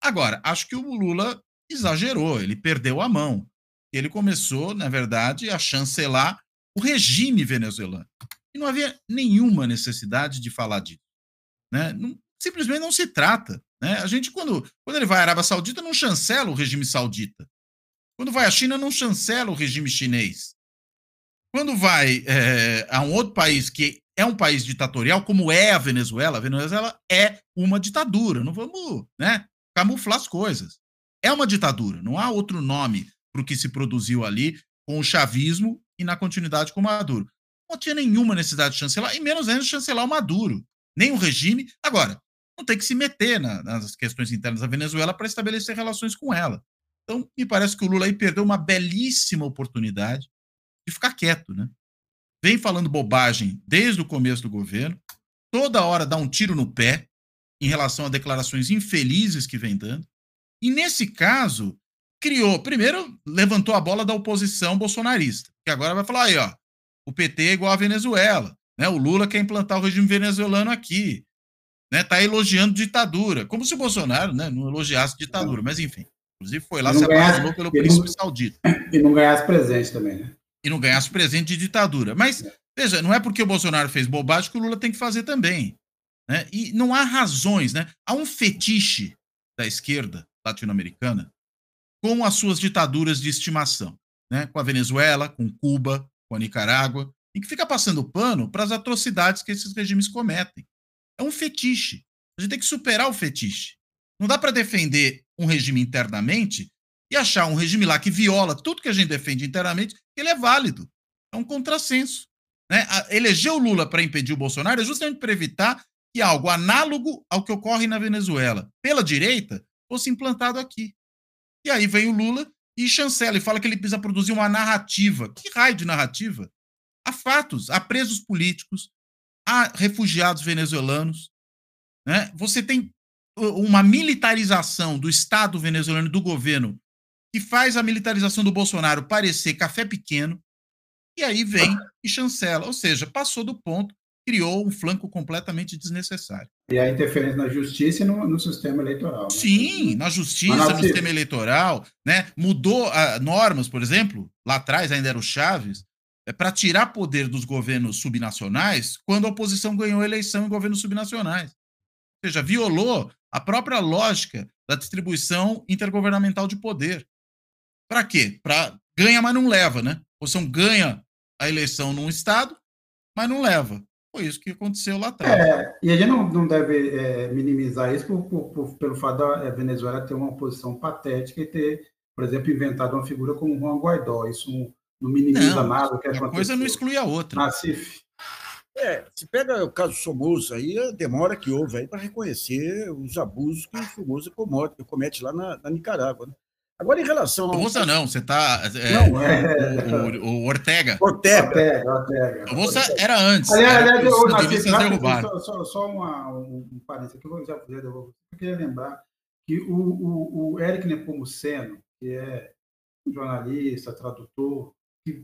Agora, acho que o Lula exagerou, ele perdeu a mão. Ele começou, na verdade, a chancelar o regime venezuelano. E não havia nenhuma necessidade de falar disso. Né? Não, simplesmente não se trata. Né? A gente, quando, quando ele vai à Arábia Saudita, não chancela o regime saudita. Quando vai à China, não chancela o regime chinês. Quando vai é, a um outro país que é um país ditatorial, como é a Venezuela, a Venezuela é uma ditadura. Não vamos né, camuflar as coisas. É uma ditadura, não há outro nome para o que se produziu ali com o chavismo e na continuidade com o Maduro. Não tinha nenhuma necessidade de chancelar, e menos ainda de chancelar o Maduro nem o regime. Agora, não tem que se meter na, nas questões internas da Venezuela para estabelecer relações com ela. Então, me parece que o Lula aí perdeu uma belíssima oportunidade de ficar quieto, né? Vem falando bobagem desde o começo do governo, toda hora dá um tiro no pé em relação a declarações infelizes que vem dando. E nesse caso, criou, primeiro levantou a bola da oposição bolsonarista, que agora vai falar aí, ó, o PT é igual a Venezuela, né? O Lula quer implantar o regime venezuelano aqui, né? Tá elogiando ditadura, como se o Bolsonaro, né, não elogiasse ditadura, mas enfim. Inclusive foi lá se apaixonou pelo príncipe saudita. E não ganhasse presente também, né? E não ganhasse presente de ditadura. Mas, veja, não é porque o Bolsonaro fez bobagem que o Lula tem que fazer também. Né? E não há razões, né? Há um fetiche da esquerda latino-americana com as suas ditaduras de estimação, né? Com a Venezuela, com Cuba, com a Nicarágua, e que fica passando pano para as atrocidades que esses regimes cometem. É um fetiche. A gente tem que superar o fetiche. Não dá para defender um regime internamente e achar um regime lá que viola tudo que a gente defende internamente, que ele é válido. É um contrassenso. Né? Eleger o Lula para impedir o Bolsonaro é justamente para evitar que algo análogo ao que ocorre na Venezuela, pela direita, fosse implantado aqui. E aí vem o Lula e chancela e fala que ele precisa produzir uma narrativa. Que raio de narrativa? Há fatos, há presos políticos, há refugiados venezuelanos. Né? Você tem uma militarização do Estado venezuelano e do governo que faz a militarização do Bolsonaro parecer café pequeno, e aí vem e chancela. Ou seja, passou do ponto, criou um flanco completamente desnecessário. E a interferência na justiça e no, no sistema eleitoral. Né? Sim, na justiça, no sistema eleitoral, né? Mudou a, normas, por exemplo, lá atrás ainda era o Chaves, é, para tirar poder dos governos subnacionais quando a oposição ganhou eleição em governos subnacionais. Ou seja, violou a própria lógica da distribuição intergovernamental de poder. Para quê? Para ganha, mas não leva, né? A oposição ganha a eleição num estado, mas não leva. Foi isso que aconteceu lá atrás. É, e a gente não, não deve é, minimizar isso por, por, por, pelo fato da é, Venezuela ter uma posição patética e ter, por exemplo, inventado uma figura como Juan Guaidó. Isso não minimiza não, nada. Que uma coisa não exclui a outra. Nassif. É, se pega o caso Somoza aí, a demora que houve aí para reconhecer os abusos que o Somoza comete, comete lá na, na Nicarágua. Né? Agora, em relação. Somoza não, você está. É, não, é... O, o, Ortega. Ortega. Ortega, Ortega. Somoza era antes. Aliás, aliás eu, só, só, só uma, um, um parênteses aqui, eu já, já eu queria lembrar que o, o, o Eric Nepomuceno, que é jornalista, tradutor, que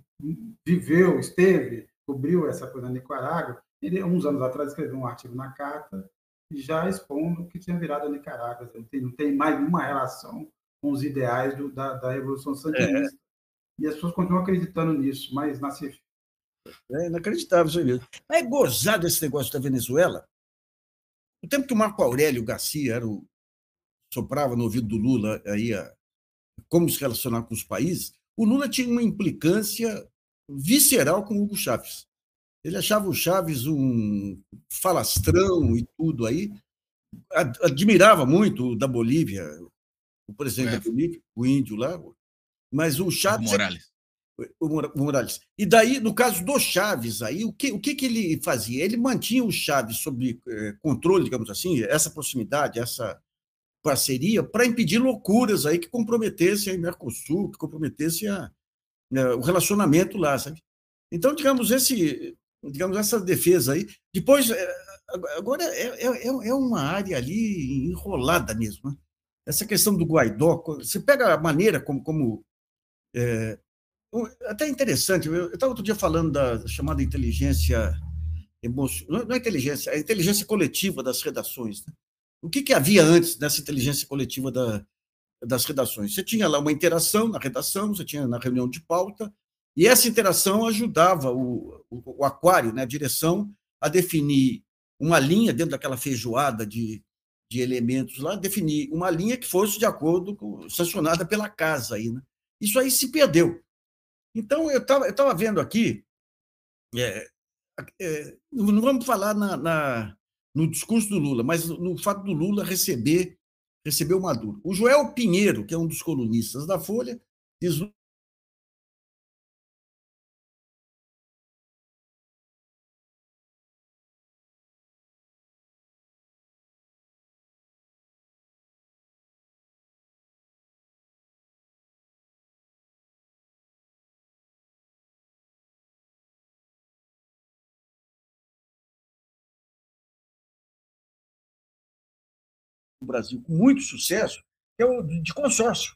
viveu, esteve cobriu essa coisa na Nicarágua, ele, uns anos atrás, escreveu um artigo na carta já expondo que tinha virado a Nicarágua. Não tem, não tem mais nenhuma relação com os ideais do, da, da Revolução Sandinista. É. E as pessoas continuam acreditando nisso, mas na É inacreditável isso mesmo. É gozado esse negócio da Venezuela. O tempo que o Marco Aurélio Garcia era o, soprava no ouvido do Lula aí a, como se relacionar com os países, o Lula tinha uma implicância visceral com o Hugo Chaves. Ele achava o Chaves um falastrão e tudo aí. Admirava muito o da Bolívia, o presidente é. da Bolívia, o índio lá. Mas o Chaves. O Morales. O Morales. E daí, no caso do Chaves, aí, o que, o que, que ele fazia? Ele mantinha o Chaves sob eh, controle, digamos assim, essa proximidade, essa parceria, para impedir loucuras aí que comprometessem a Mercosul, que comprometessem a, né, o relacionamento lá, sabe? Então, digamos, esse, digamos, essa defesa aí. Depois, é, agora é, é, é uma área ali enrolada mesmo. Né? Essa questão do Guaidó, você pega a maneira como. como é, até interessante, eu estava outro dia falando da chamada inteligência emocional, não é inteligência, é a inteligência coletiva das redações. Né? O que, que havia antes dessa inteligência coletiva da, das redações. Você tinha lá uma interação na redação, você tinha na reunião de pauta, e essa interação ajudava o, o, o aquário, né, a direção, a definir uma linha dentro daquela feijoada de, de elementos lá, definir uma linha que fosse de acordo com sancionada pela casa aí, né? Isso aí se perdeu. Então eu estava eu tava vendo aqui, é, é, não vamos falar na, na, no discurso do Lula, mas no fato do Lula receber recebeu Maduro. O Joel Pinheiro, que é um dos colunistas da Folha, diz no Brasil com muito sucesso, que é o de consórcio.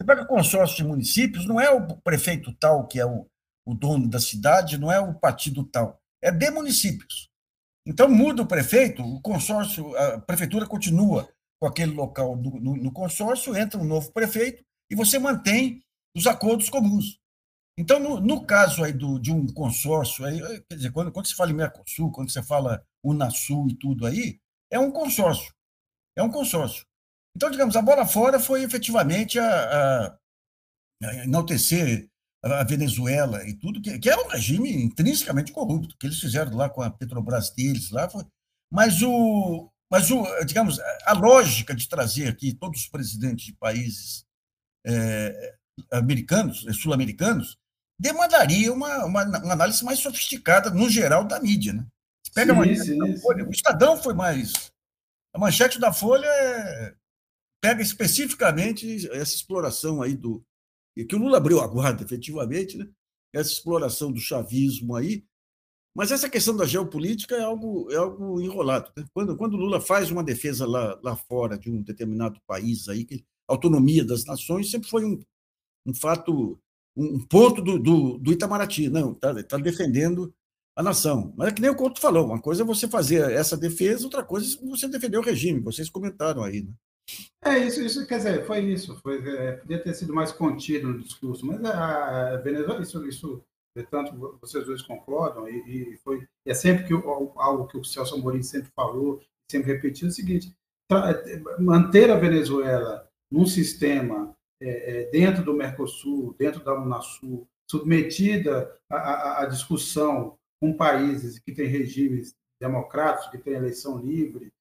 Você pega consórcio de municípios, não é o prefeito tal que é o, o dono da cidade, não é o partido tal, é de municípios. Então muda o prefeito, o consórcio, a prefeitura continua com aquele local no, no, no consórcio, entra um novo prefeito e você mantém os acordos comuns. Então, no, no caso aí do, de um consórcio, aí, quer dizer, quando, quando você fala em Mercosul, quando você fala Unasul e tudo aí, é um consórcio. É um consórcio. Então, digamos, a bola fora foi efetivamente a, a, a enaltecer a Venezuela e tudo, que, que, é um regime intrinsecamente corrupto, que eles fizeram lá com a Petrobras deles lá. Foi, mas o, mas o, digamos, a lógica de trazer aqui todos os presidentes de países é, americanos, sul-americanos, demandaria uma, uma, uma, análise mais sofisticada, no geral, da mídia. Né? Você pega sim, sim, da Folha, o Estadão foi mais. A manchete da Folha é, pega especificamente essa exploração aí do. que o Lula abriu a guarda, efetivamente, né? essa exploração do chavismo aí. Mas essa questão da geopolítica é algo, é algo enrolado. Né? Quando, quando o Lula faz uma defesa lá, lá fora de um determinado país aí, que autonomia das nações sempre foi um, um fato um ponto do, do, do Itamaraty. Não, está tá defendendo a nação. Mas é que nem o Couto falou, uma coisa é você fazer essa defesa, outra coisa é você defender o regime. Vocês comentaram aí, né? É, isso, isso quer dizer, foi isso. Foi, é, podia ter sido mais contido no discurso, mas a, Venezuela, isso, isso portanto, vocês dois concordam, e, e foi, é sempre que algo que o Celso Amorim sempre falou, sempre repetiu, é o seguinte: manter a Venezuela num sistema é, é, dentro do Mercosul, dentro da Unasul, submetida à, discussão com países que têm regimes democráticos, que têm eleição livre,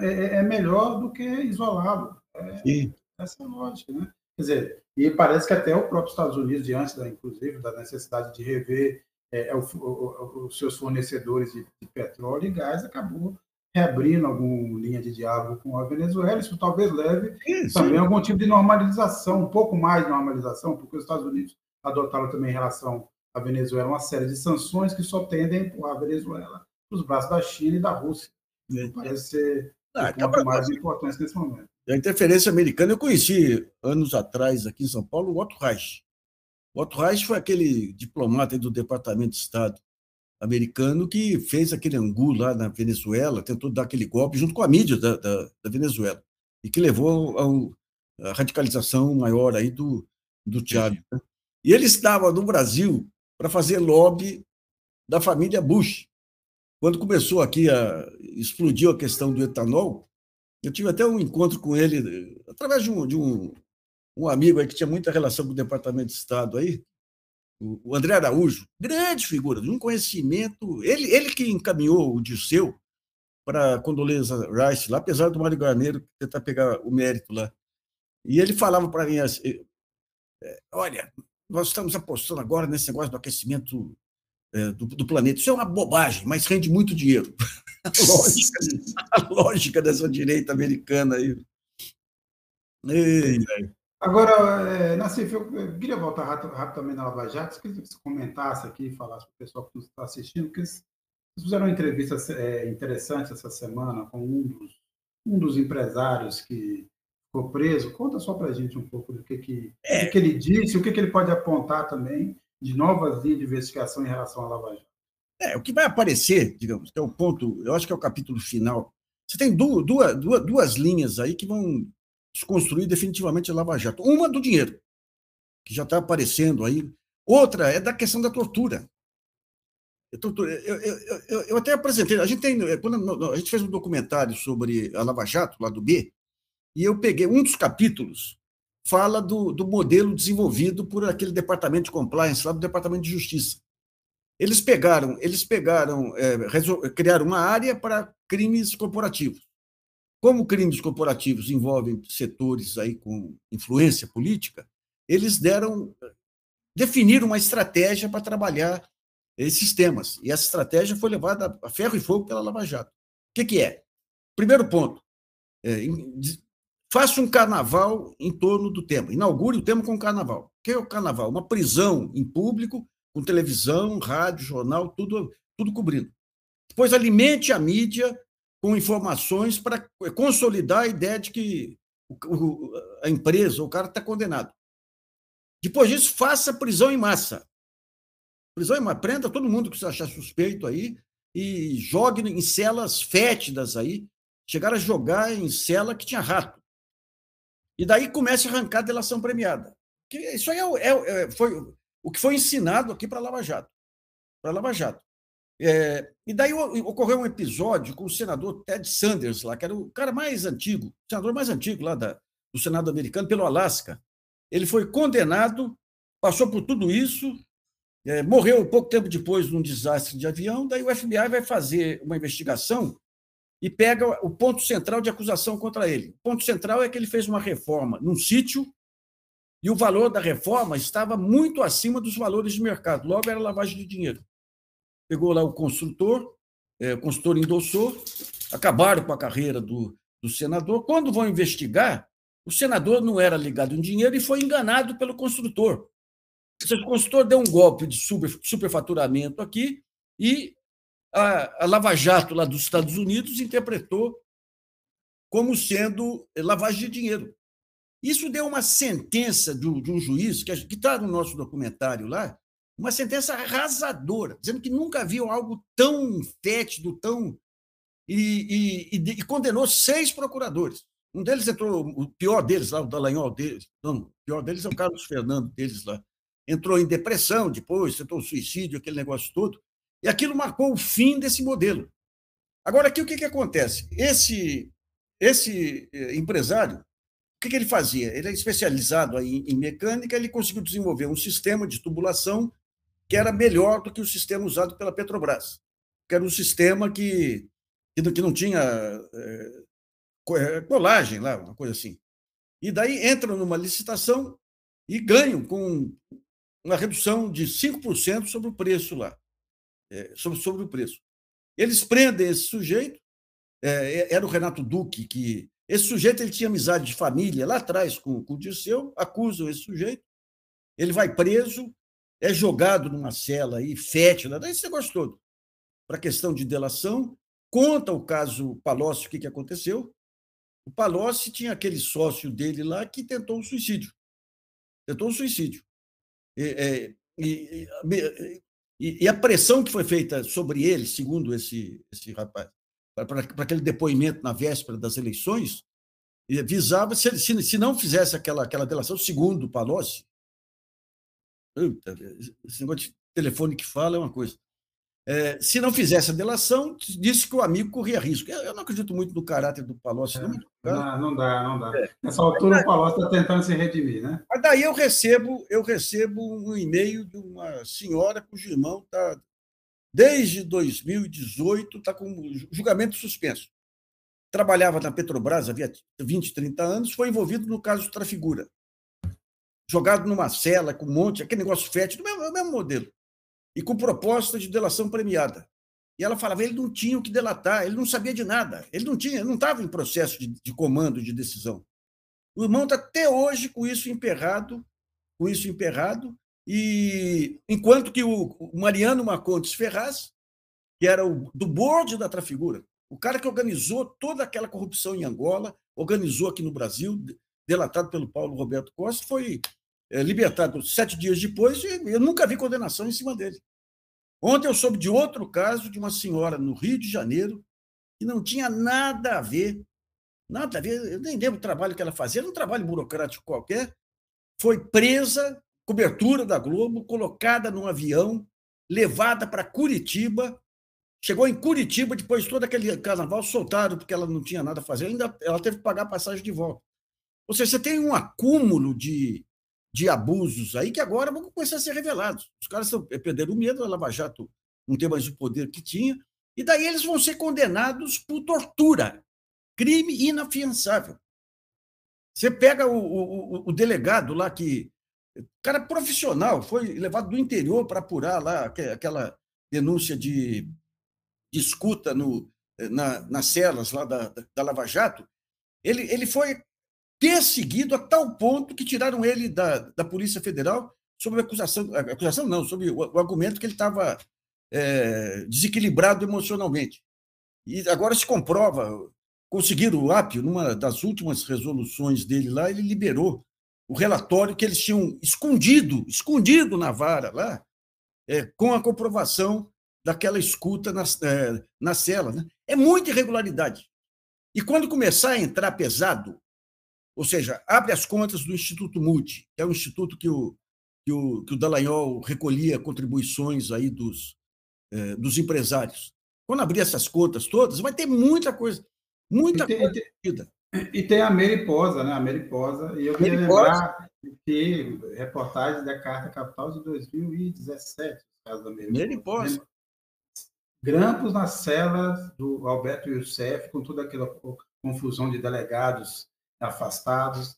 é, é, é melhor do que isolá-lo. É, essa é a lógica, né? Quer dizer, e parece que até o próprio Estados Unidos, diante, da, inclusive, da necessidade de rever é, o, o, os seus fornecedores de, de, petróleo e gás, acabou reabrindo alguma linha de diálogo com a Venezuela. Isso talvez leve Isso. também algum tipo de normalização, um pouco mais de normalização, porque os Estados Unidos adotaram também em relação à Venezuela uma série de sanções que só tendem a empurrar a Venezuela para os braços da China e da Rússia. É. Parece ser ah, o ponto mais importante nesse momento. A interferência americana, eu conheci anos atrás aqui em São Paulo o Otto Reich. O Otto Reich foi aquele diplomata do Departamento de Estado americano que fez aquele angu lá na Venezuela, tentou dar aquele golpe junto com a mídia da, da, da Venezuela, e que levou a, a, radicalização maior aí do, do Chávez. Né? E ele estava no Brasil para fazer lobby da família Bush. Quando começou aqui a explodiu a questão do etanol, eu tive até um encontro com ele através de um, de um, um amigo aí que tinha muita relação com o Departamento de Estado aí, o André Araújo, grande figura, de um conhecimento. Ele, ele que encaminhou o Dirceu para a Condoleza Rice, lá, apesar do Mário Garneiro tentar pegar o mérito lá. E ele falava para mim assim: é, olha, nós estamos apostando agora nesse negócio do aquecimento é, do, do, planeta. Isso é uma bobagem, mas rende muito dinheiro. a, lógica, a lógica dessa direita americana aí. Ei, Agora, é, Nassif, eu, queria voltar rápido, rapidamente na Lava Jato, se você comentasse aqui, falasse para o pessoal que nos está assistindo, porque vocês fizeram uma entrevista é, interessante essa semana com um dos, um dos empresários que ficou preso. Conta só para a gente um pouco do que, que, é. que, que ele disse, o que, que ele pode apontar também de novas linhas de investigação em relação à Lava Jato. É, o que vai aparecer, digamos, que é o ponto, eu acho que é o capítulo final. Você tem duas, duas, duas linhas aí que vão desconstruir definitivamente a Lava Jato. Uma do dinheiro, que já está aparecendo aí. Outra é da questão da tortura. Eu, eu, eu, eu, até apresentei, a gente tem, quando a gente fez um documentário sobre a Lava Jato, lá do B, e eu peguei um dos capítulos, fala do, do modelo desenvolvido por aquele departamento de compliance lá do Departamento de Justiça. Eles pegaram, eles pegaram, é, criaram uma área para crimes corporativos. Como crimes corporativos envolvem setores aí com influência política, eles deram definiram uma estratégia para trabalhar esses temas. E essa estratégia foi levada a ferro e fogo pela Lava Jato. O que, que é? Primeiro ponto, é, faça um carnaval em torno do tema. Inaugure o tema com o carnaval. O que é o carnaval? Uma prisão em público, com televisão, rádio, jornal, tudo, tudo cobrindo. Depois alimente a mídia com informações para consolidar a ideia de que a empresa, o cara está condenado. Depois disso, faça prisão em massa. Prisão em massa. Prenda todo mundo que você achar suspeito aí e jogue em celas fétidas aí. Chegaram a jogar em cela que tinha rato. E daí comece a arrancar a delação premiada. Isso aí é, é, é, foi o que foi ensinado aqui para Lava Jato. Para Lava Jato. É, e daí ocorreu um episódio com o senador Ted Sanders, lá, que era o cara mais antigo, o senador mais antigo lá da, do Senado americano, pelo Alasca. Ele foi condenado, passou por tudo isso, é, morreu pouco tempo depois num desastre de avião. Daí o FBI vai fazer uma investigação e pega o ponto central de acusação contra ele. O ponto central é que ele fez uma reforma num sítio e o valor da reforma estava muito acima dos valores de mercado. Logo, era lavagem de dinheiro pegou lá o construtor, é, o construtor endossou, acabaram com a carreira do, do senador. Quando vão investigar, o senador não era ligado em dinheiro e foi enganado pelo construtor. O construtor deu um golpe de super, superfaturamento aqui e a, a Lava Jato lá dos Estados Unidos interpretou como sendo lavagem de dinheiro. Isso deu uma sentença de um, de um juiz, que está no nosso documentário lá, uma sentença arrasadora, dizendo que nunca viu algo tão fétido, tão. E, e, e, e, condenou seis procuradores. Um deles entrou, o pior deles lá, o Dallagnol deles, não, o pior deles é o Carlos Fernando deles lá. Entrou em depressão depois, tentou suicídio, aquele negócio todo. E aquilo marcou o fim desse modelo. Agora, aqui o que, que acontece? Esse, esse eh, empresário, o que, que ele fazia? Ele é especializado aí em mecânica, ele conseguiu desenvolver um sistema de tubulação que era melhor do que o sistema usado pela Petrobras, que era um sistema que, que não tinha é, colagem lá, uma coisa assim. E daí entram numa licitação e ganham com uma redução de 5% sobre o preço lá, é, sobre, sobre o preço. Eles prendem esse sujeito, é, era o Renato Duque, que esse sujeito ele tinha amizade de família lá atrás com, com o Dirceu, acusam esse sujeito, ele vai preso, é jogado numa cela aí, fétida, daí negócio todo, para questão de delação. Conta o caso Palocci, o que, que aconteceu. O Palocci tinha aquele sócio dele lá que tentou um suicídio. Tentou um suicídio. E, e, e, e a pressão que foi feita sobre ele, segundo esse, esse rapaz, para aquele depoimento na véspera das eleições, visava, se, se, se não fizesse aquela, aquela delação, segundo o Palocci, esse negócio de telefone que fala é uma coisa. É, se não fizesse a delação, disse que o amigo corria risco. Eu, eu não acredito muito no caráter do Palocci. É, não, não, não, dá, não dá. É. Nessa altura mas, o Palocci está tentando se redimir, né? Mas daí eu recebo, eu recebo um e-mail de uma senhora cujo irmão está, desde 2018, está com julgamento suspenso. Trabalhava na Petrobras havia 20, 30 anos, foi envolvido no caso Trafigura jogado numa cela com um monte, aquele negócio fétido, o mesmo, mesmo modelo. E com proposta de delação premiada. E ela falava, ele não tinha o que delatar, ele não sabia de nada, ele não tinha, não estava em processo de, de, comando, de decisão. O irmão está até hoje com isso emperrado, com isso emperrado, e enquanto que o, Mariano Marcondes Ferraz, que era o do board da Trafigura, o cara que organizou toda aquela corrupção em Angola, organizou aqui no Brasil, delatado pelo Paulo Roberto Costa, foi libertado sete dias depois eu nunca vi condenação em cima dele. Ontem eu soube de outro caso de uma senhora no Rio de Janeiro que não tinha nada a ver, nada a ver, eu nem lembro o trabalho que ela fazia, era um trabalho burocrático qualquer, foi presa, cobertura da Globo, colocada num avião, levada para Curitiba, chegou em Curitiba, depois de todo aquele carnaval, soltaram porque ela não tinha nada a fazer, ainda ela teve que pagar a passagem de volta. Ou seja, você tem um acúmulo de, de abusos aí que agora vão começar a ser revelados. Os caras estão perdendo o medo, a Lava Jato não tem mais o poder que tinha, e daí eles vão ser condenados por tortura, crime inafiançável. Você pega o, o, o delegado lá que. Cara profissional, foi levado do interior para apurar lá aquela denúncia de, de escuta no, na, nas celas lá da, da Lava Jato. Ele, ele foi perseguido a tal ponto que tiraram ele da, da Polícia Federal sobre a acusação, acusação não, sobre o, o argumento que ele estava é, desequilibrado emocionalmente. E agora se comprova, conseguiram o Apio, numa das últimas resoluções dele lá, ele liberou o relatório que eles tinham escondido, escondido na vara lá, é, com a comprovação daquela escuta na, é, na cela. Né? É muita irregularidade. E quando começar a entrar pesado, ou seja, abre as contas do Instituto Multi, que é o instituto que o, que o, que o Dallagnol recolhia contribuições aí dos, é, dos empresários. Quando abrir essas contas todas, vai ter muita coisa, muita e tem, coisa. E tem, e tem a Meriposa, né? A Meriposa. E eu queria lembrar que reportagem da Carta Capital de 2017, caso da Meriposa. Meriposa. Grampos nas celas do Alberto Youssef, com toda aquela confusão de delegados afastados.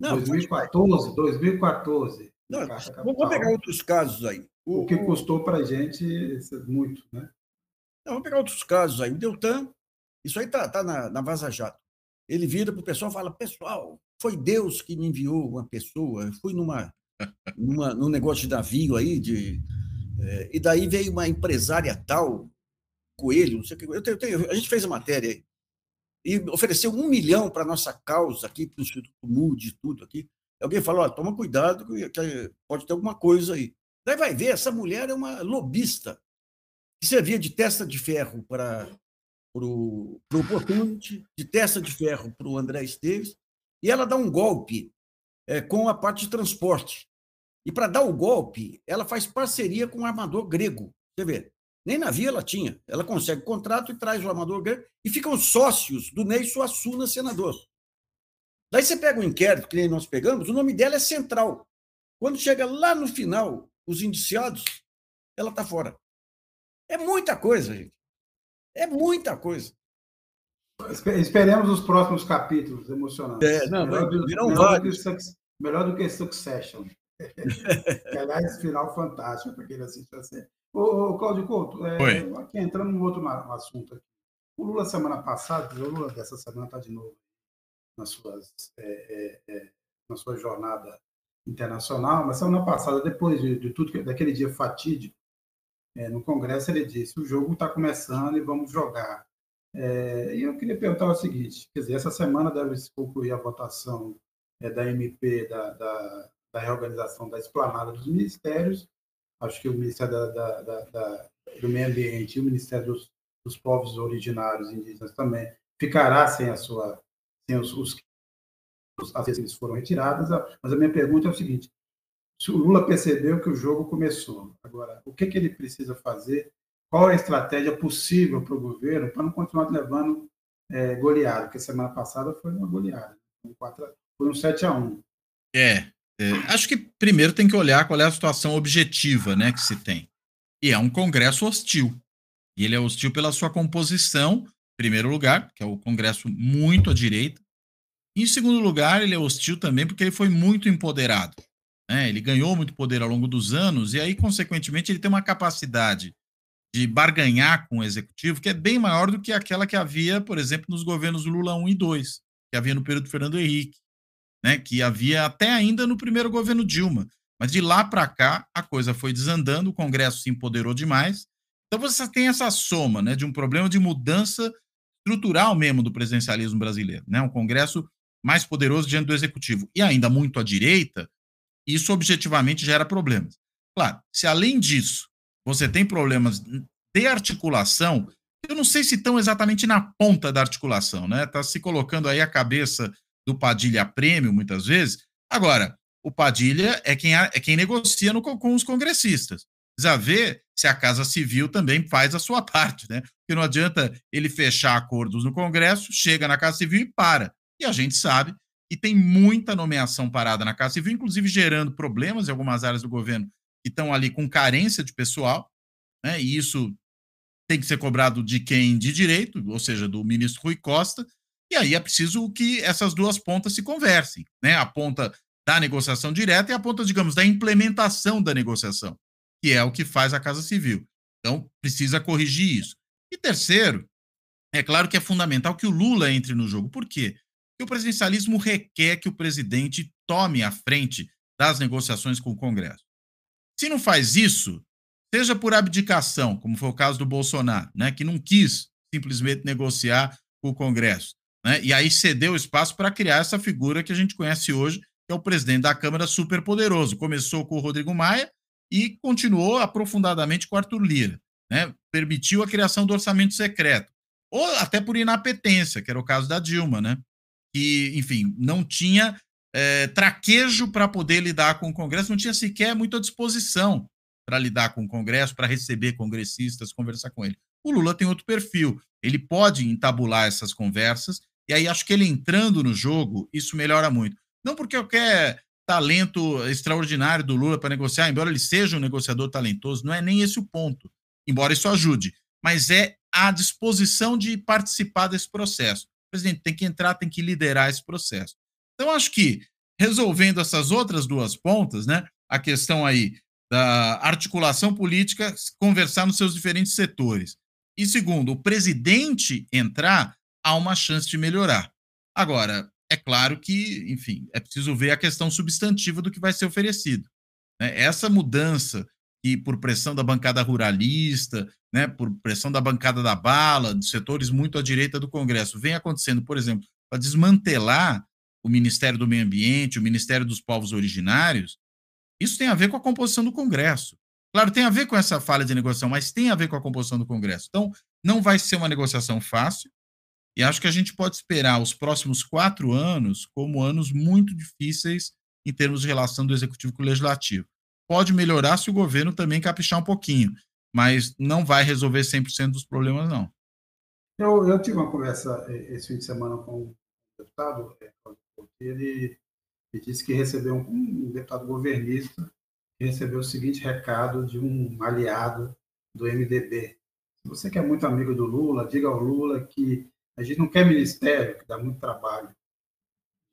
Não, 2014, 2014. Não, vamos pegar outros casos aí. O, o que custou para a gente muito, né? Não, vamos pegar outros casos aí. O Deltan, isso aí está tá na, na Vaza Jato. Ele vira para o pessoal e fala: Pessoal, foi Deus que me enviou uma pessoa. Eu fui numa, numa, num negócio de navio aí, de, é, e daí veio uma empresária tal, Coelho, não sei o que. Eu tenho, eu tenho, a gente fez a matéria aí e ofereceu um milhão para a nossa causa aqui, para o Instituto Mude, tudo aqui. Alguém falou, toma cuidado, que pode ter alguma coisa aí. Daí vai ver, essa mulher é uma lobista, que servia de testa de ferro para o Potente, de testa de ferro para o André Esteves, e ela dá um golpe é, com a parte de transporte. E para dar o golpe, ela faz parceria com um armador grego. Você vê, nem navio ela tinha. Ela consegue contrato e traz o armador grego e ficam sócios do Ney Suassuna, senador. Daí você pega o um inquérito que nem nós pegamos, o nome dela é Central. Quando chega lá no final, os indiciados, ela está fora. É muita coisa, gente. É muita coisa. Esperemos os próximos capítulos emocionantes. É, não, melhor, do, melhor, do que, melhor do que Succession. aliás, final fantástico para quem assiste a série. Ô, Cláudio Couto, é, aqui entrando num outro assunto aqui. O Lula, semana passada, o Lula dessa semana está de novo nas suas, é, é, é, na sua jornada internacional, mas semana passada, depois de, de tudo, daquele dia fatídico, é, no Congresso, ele disse: o jogo está começando e vamos jogar. É, e eu queria perguntar o seguinte: quer dizer, essa semana deve se concluir a votação da MP, da, da, da reorganização da esplanada dos ministérios, acho que o Ministério da, da, da, do Meio Ambiente e o Ministério dos, dos, Povos Originários Indígenas também ficará sem a sua sem os, os as vezes foram retiradas, mas a minha pergunta é o seguinte: se o Lula percebeu que o jogo começou, agora o que, que ele precisa fazer? Qual é a estratégia possível para o governo para não continuar levando é, goleada? Porque semana passada foi uma goleada, foi um 7 a 1 É, é, acho que primeiro tem que olhar qual é a situação objetiva né, que se tem. E é um Congresso hostil. E ele é hostil pela sua composição, em primeiro lugar, que é o Congresso muito à direita. Em segundo lugar, ele é hostil também porque ele foi muito empoderado. Né? Ele ganhou muito poder ao longo dos anos, e aí, consequentemente, ele tem uma capacidade de barganhar com o executivo que é bem maior do que aquela que havia, por exemplo, nos governos Lula 1 e 2, que havia no período do Fernando Henrique né, que havia até ainda no primeiro governo Dilma. Mas de lá para cá, a coisa foi desandando, o Congresso se empoderou demais. Então você tem essa soma né, de um problema de mudança estrutural mesmo do presidencialismo brasileiro. Né, um Congresso mais poderoso diante do Executivo. E ainda muito à direita, isso objetivamente gera problemas. Claro, se além disso você tem problemas de articulação, eu não sei se estão exatamente na ponta da articulação, né? Está se colocando aí a cabeça do Padilha prêmio, muitas vezes. Agora, o Padilha é quem, é quem negocia no, com os congressistas. Precisa ver se a Casa Civil também faz a sua parte, né? Porque não adianta ele fechar acordos no Congresso, chega na Casa Civil e para. E a gente sabe que tem muita nomeação parada na Casa Civil, inclusive gerando problemas em algumas áreas do governo que estão ali com carência de pessoal, né? E isso tem que ser cobrado de quem de direito, ou seja, do ministro Rui Costa, e aí é preciso que essas duas pontas se conversem, né? A ponta da negociação direta e a ponta, digamos, da implementação da negociação, que é o que faz a Casa Civil. Então, precisa corrigir isso. E terceiro, é claro que é fundamental que o Lula entre no jogo. Por quê? Porque o presidencialismo requer que o presidente tome a frente das negociações com o Congresso. Se não faz isso, seja por abdicação, como foi o caso do Bolsonaro, né, que não quis simplesmente negociar com o Congresso. Né? E aí cedeu espaço para criar essa figura que a gente conhece hoje, que é o presidente da Câmara superpoderoso. Começou com o Rodrigo Maia e continuou aprofundadamente com o Arthur Lira. Né? Permitiu a criação do orçamento secreto. Ou até por inapetência, que era o caso da Dilma, né? que, enfim, não tinha é, traquejo para poder lidar com o Congresso, não tinha sequer muita disposição para lidar com o Congresso, para receber congressistas, conversar com ele. O Lula tem outro perfil, ele pode entabular essas conversas, e aí acho que ele entrando no jogo, isso melhora muito. Não porque eu quero talento extraordinário do Lula para negociar, embora ele seja um negociador talentoso, não é nem esse o ponto, embora isso ajude, mas é a disposição de participar desse processo. O presidente tem que entrar, tem que liderar esse processo. Então, acho que resolvendo essas outras duas pontas, né, a questão aí da articulação política, conversar nos seus diferentes setores. E segundo, o presidente entrar, há uma chance de melhorar. Agora, é claro que, enfim, é preciso ver a questão substantiva do que vai ser oferecido. Né? Essa mudança que, por pressão da bancada ruralista, né, por pressão da bancada da bala, dos setores muito à direita do Congresso, vem acontecendo, por exemplo, para desmantelar o Ministério do Meio Ambiente, o Ministério dos Povos Originários, isso tem a ver com a composição do Congresso. Claro, tem a ver com essa falha de negociação, mas tem a ver com a composição do Congresso. Então, não vai ser uma negociação fácil, e acho que a gente pode esperar os próximos quatro anos como anos muito difíceis em termos de relação do Executivo com o Legislativo. Pode melhorar se o governo também caprichar um pouquinho, mas não vai resolver 100% dos problemas, não. Eu, eu tive uma conversa eh, esse fim de semana com o deputado, eh, ele, disse que recebeu um, um deputado governista que recebeu o seguinte recado de um aliado do MDB. Se você quer muito amigo do Lula, diga ao Lula que a gente não quer ministério, que dá muito trabalho.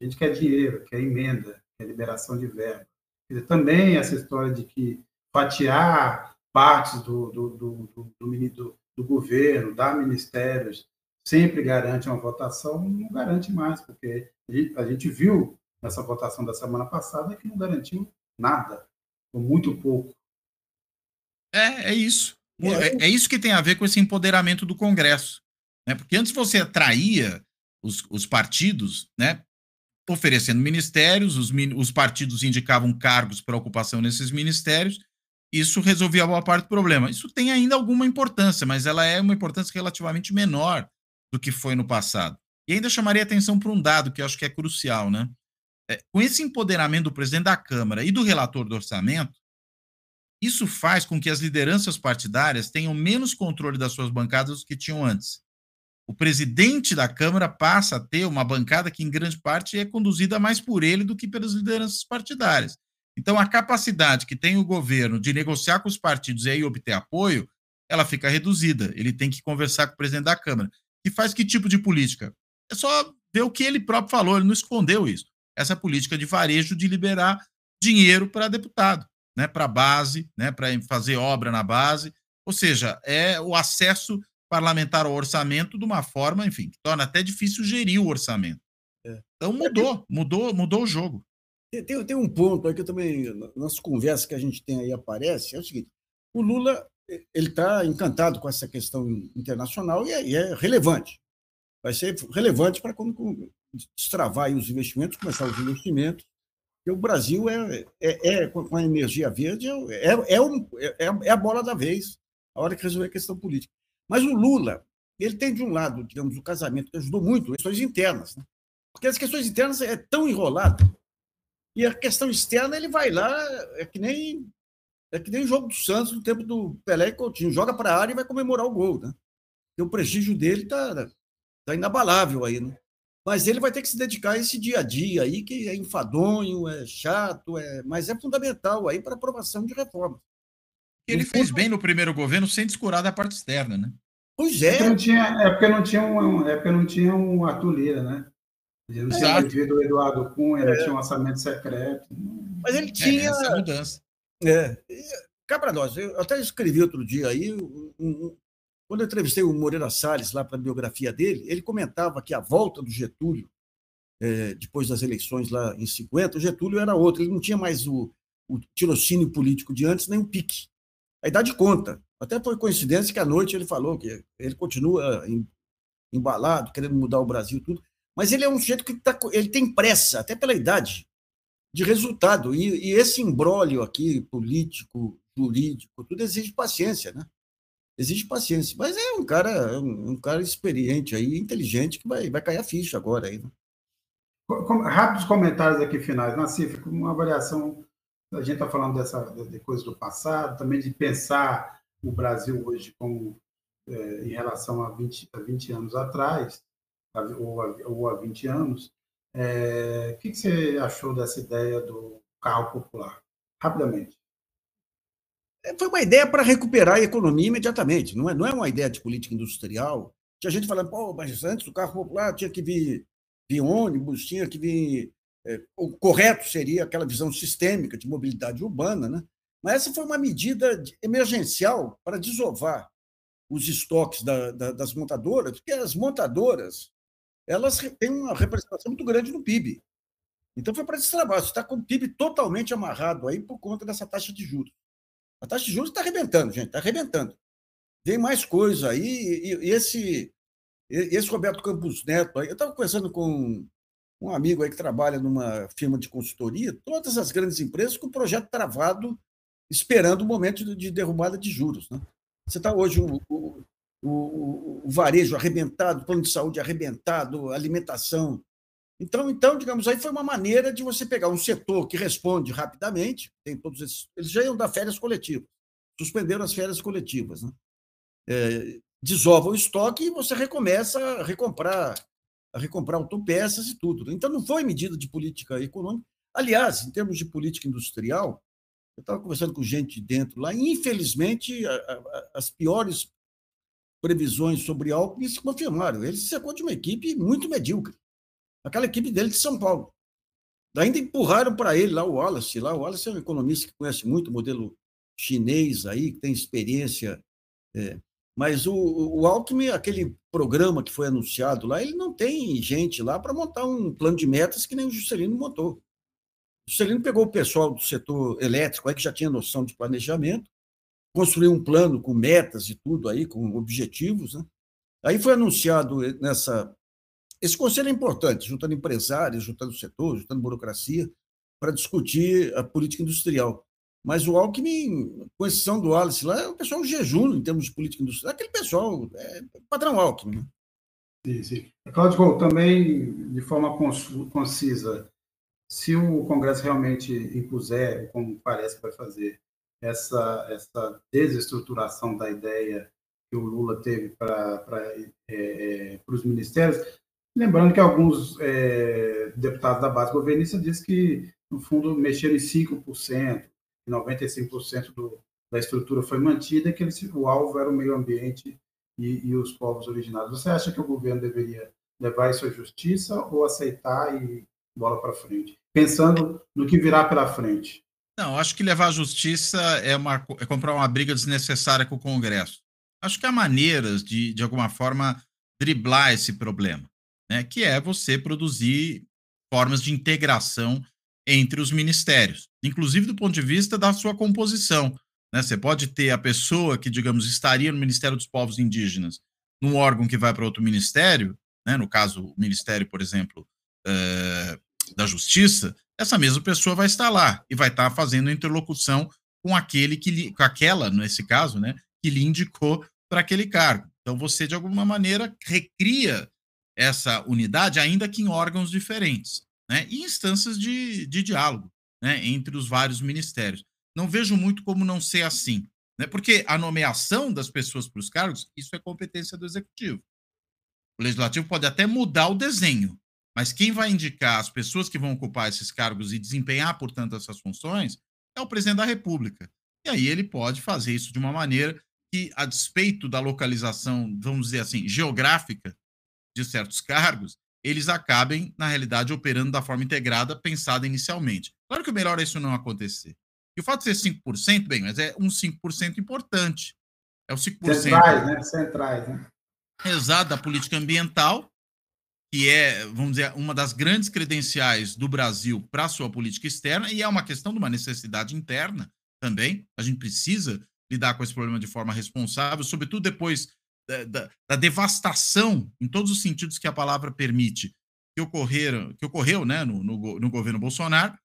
A gente quer dinheiro, quer emenda, quer liberação de verba. Dizer, também essa história de que fatiar partes do, do, do, do, do governo, dar ministérios, sempre garante uma votação, não garante mais, porque a gente viu nessa votação da semana passada que não garantiu nada, ou muito pouco. É, é isso. É, é isso que tem a ver com esse empoderamento do Congresso. Né? Porque antes você atraía os, os partidos, né? oferecendo ministérios, os, os partidos indicavam cargos para ocupação nesses ministérios, isso resolvia boa parte do problema. Isso tem ainda alguma importância, mas ela é uma importância relativamente menor do que foi no passado. E ainda chamaria atenção para um dado que eu acho que é crucial, né? É, com esse empoderamento do presidente da Câmara e do relator do orçamento, isso faz com que as lideranças partidárias tenham menos controle das suas bancadas do que tinham antes. O presidente da Câmara passa a ter uma bancada que, em grande parte, é conduzida mais por ele do que pelas lideranças partidárias. Então, a capacidade que tem o governo de negociar com os partidos e aí obter apoio, ela fica reduzida. Ele tem que conversar com o presidente da Câmara. E faz que tipo de política? É só ver o que ele próprio falou, ele não escondeu isso. Essa política de varejo de liberar dinheiro para deputado, né, para base, né, para fazer obra na base. Ou seja, é o acesso parlamentar ao orçamento de uma forma, enfim, que torna até difícil gerir o orçamento. É. Então mudou, mudou, mudou o jogo. Tem, tem, tem, um ponto aí que eu também, nas conversas que a gente tem aí aparece, é o seguinte, o Lula ele está encantado com essa questão internacional e é, e é relevante vai ser relevante para quando destravar os investimentos, começar os investimentos. Porque o Brasil é, é, é com a energia verde, é, é, um, é, é a bola da vez, a hora que resolver a questão política. Mas o Lula, ele tem, de um lado, digamos, o casamento que ajudou muito, questões internas. Né? Porque as questões internas é tão enrolado. E a questão externa, ele vai lá, é que nem é que nem o jogo do Santos no tempo do Pelé e Coutinho. Joga para a área e vai comemorar o gol. Né? E o prestígio dele está Está inabalável aí, né? Mas ele vai ter que se dedicar a esse dia a dia aí, que é enfadonho, é chato, é... mas é fundamental aí para aprovação de reformas. Ele fez bem no primeiro governo sem descurar da parte externa, né? Pois é. É porque não tinha, é porque não tinha, um, é porque não tinha um Arthur Lira, né? Ele não tinha o Eduardo Cunha, é. tinha um orçamento secreto. Mas ele tinha. É, essa mudança. É. Cá para nós, eu até escrevi outro dia aí um, quando eu entrevistei o Moreira Salles lá para a biografia dele, ele comentava que a volta do Getúlio, é, depois das eleições lá em 50, o Getúlio era outro, ele não tinha mais o, o tirocínio político de antes, nem o pique. A idade conta. Até foi coincidência que à noite ele falou que ele continua embalado, querendo mudar o Brasil tudo, mas ele é um sujeito que tá, ele tem pressa, até pela idade, de resultado. E, e esse imbróglio aqui, político, jurídico, tudo exige paciência, né? Exige paciência. Mas é um cara, um, um cara experiente aí, inteligente, que vai, vai cair a ficha agora aí, né? Rápidos comentários aqui finais. Nassif, uma avaliação, a gente está falando dessa de coisa do passado, também de pensar o Brasil hoje como é, em relação a 20, a 20 anos atrás, ou a, ou a 20 anos. É, o que, que você achou dessa ideia do carro popular? Rapidamente. É, foi uma ideia para recuperar a economia imediatamente, não é, não é uma ideia de política industrial. Tinha gente falando, pô, mas antes o carro popular tinha que vir de ônibus, tinha que vir. É, o correto seria aquela visão sistêmica de mobilidade urbana, né? mas essa foi uma medida emergencial para desovar os estoques da, da, das montadoras, porque as montadoras elas têm uma representação muito grande no PIB. Então foi para destravar. Você está com o PIB totalmente amarrado aí por conta dessa taxa de juros. A taxa de juros está arrebentando, gente, está arrebentando. Tem mais coisa aí, e, e esse esse Roberto Campos Neto, eu estava conversando com um amigo aí que trabalha numa firma de consultoria, todas as grandes empresas com o projeto travado, esperando o momento de derrubada de juros. Né? Você está hoje o, o, o, o, varejo arrebentado, plano de saúde arrebentado, alimentação. Então, então, digamos, aí foi uma maneira de você pegar um setor que responde rapidamente, tem todos esses, eles já iam dar férias coletivas, suspenderam as férias coletivas. Né? É, desova o estoque e você recomeça a recomprar, recomprar autopeças e tudo. Então, não foi medida de política econômica. Aliás, em termos de política industrial, eu estava conversando com gente dentro lá, e, infelizmente, a, a, as piores previsões sobre Alckmin se confirmaram. Ele se de uma equipe muito medíocre. Aquela equipe dele de São Paulo. Ainda empurraram para ele lá o Wallace. Lá, o Wallace é um economista que conhece muito o modelo chinês aí, que tem experiência é, mas o, o Alckmin, aquele programa que foi anunciado lá, ele não tem gente lá para montar um plano de metas que nem o Juscelino montou. O Juscelino pegou o pessoal do setor elétrico, aí que já tinha noção de planejamento, construiu um plano com metas e tudo aí, com objetivos. Né? Aí foi anunciado nessa. Esse conselho é importante, juntando empresários, juntando setor, juntando burocracia, para discutir a política industrial. Mas o Alckmin, com exceção do Wallace lá, é o pessoal jejum em termos de política industrial. Aquele pessoal, é padrão Alckmin. Né? Sim, sim. Cláudio, também, de forma concisa, se o Congresso realmente impuser, como parece que vai fazer, essa, essa desestruturação da ideia que o Lula teve para é, é, os ministérios, lembrando que alguns é, deputados da base governista dizem que, no fundo, mexeram em 5%, 95% do, da estrutura foi mantida, que o alvo era o meio ambiente e, e, os povos originários. Você acha que o governo deveria levar isso à justiça ou aceitar e bola para frente? Pensando no que virá pela frente. Não, acho que levar à justiça é, uma, é comprar uma briga desnecessária com o Congresso. Acho que há maneiras de, de alguma forma, driblar esse problema, né? que é você produzir formas de integração entre os ministérios, inclusive do ponto de vista da sua composição. Né? Você pode ter a pessoa que, digamos, estaria no Ministério dos Povos Indígenas, num órgão que vai para outro ministério, né? no caso, o Ministério, por exemplo, uh, da Justiça, essa mesma pessoa vai estar lá e vai estar fazendo interlocução com aquele que lhe, com aquela, nesse caso, né, que lhe indicou para aquele cargo. Então você de alguma maneira recria essa unidade, ainda que em órgãos diferentes né, e instâncias de, de diálogo né, entre os vários ministérios. Não vejo muito como não ser assim, né, porque a nomeação das pessoas para os cargos, isso é competência do executivo. O legislativo pode até mudar o desenho, mas quem vai indicar as pessoas que vão ocupar esses cargos e desempenhar, portanto, essas funções é o presidente da República. E aí ele pode fazer isso de uma maneira que, a despeito da localização, vamos dizer assim, geográfica de certos cargos, eles acabem, na realidade, operando da forma integrada pensada inicialmente. Claro que o melhor é isso não acontecer. E o fato de ser 5%, bem, mas é um 5% importante. É o 5%. Centrais, né? Centrais, né? Exato, da política ambiental, que é, vamos dizer, uma das grandes credenciais do Brasil para a sua política externa, e é uma questão de uma necessidade interna também. A gente precisa lidar com esse problema de forma responsável, sobretudo depois da, da, da devastação, em todos os sentidos que a palavra permite, que ocorreram, que ocorreu né, no, no, no, governo Bolsonaro,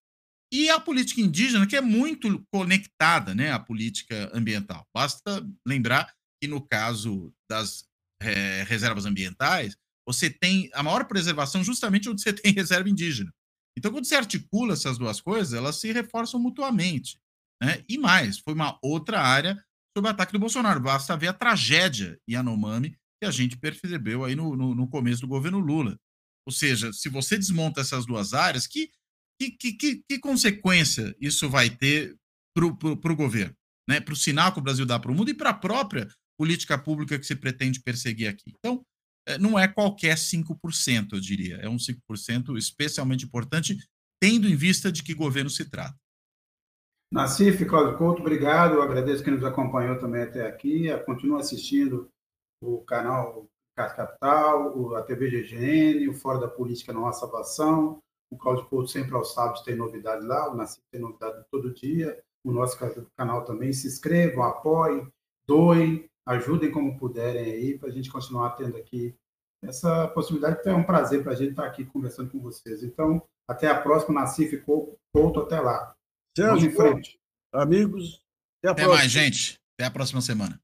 e a política indígena, que é muito conectada né, à política ambiental. Basta lembrar que, no caso das é, reservas ambientais, você tem a maior preservação justamente onde você tem reserva indígena. Então, quando você articula essas duas coisas, elas se reforçam mutuamente. Né? E mais, foi uma outra área sobre o ataque do Bolsonaro. Basta ver a tragédia Yanomami que a gente percebeu aí no, no, no começo do governo Lula. Ou seja, se você desmonta essas duas áreas, que, que, que, que consequência isso vai ter para o governo? Né? Para o sinal que o Brasil dá para o mundo e para a própria política pública que se pretende perseguir aqui. Então, é, não é qualquer 5%, eu diria. É um 5% especialmente importante, tendo em vista de que governo se trata. Nacife, Cláudio Couto, obrigado. Eu agradeço quem nos acompanhou também até aqui. Continua assistindo o canal Capital, a TV GGN, o Fora da Política Não Há. O Cláudio Couto sempre aos sábados tem novidade lá, o Nacife tem novidade todo dia. O nosso canal também. Se inscrevam, apoiem, doem, ajudem como puderem aí, para a gente continuar tendo aqui essa possibilidade. Então é um prazer para a gente estar aqui conversando com vocês. Então, até a próxima, Nacife Couto, até lá. Vamos em frente. Amigos, até, até mais, gente. Até a próxima semana.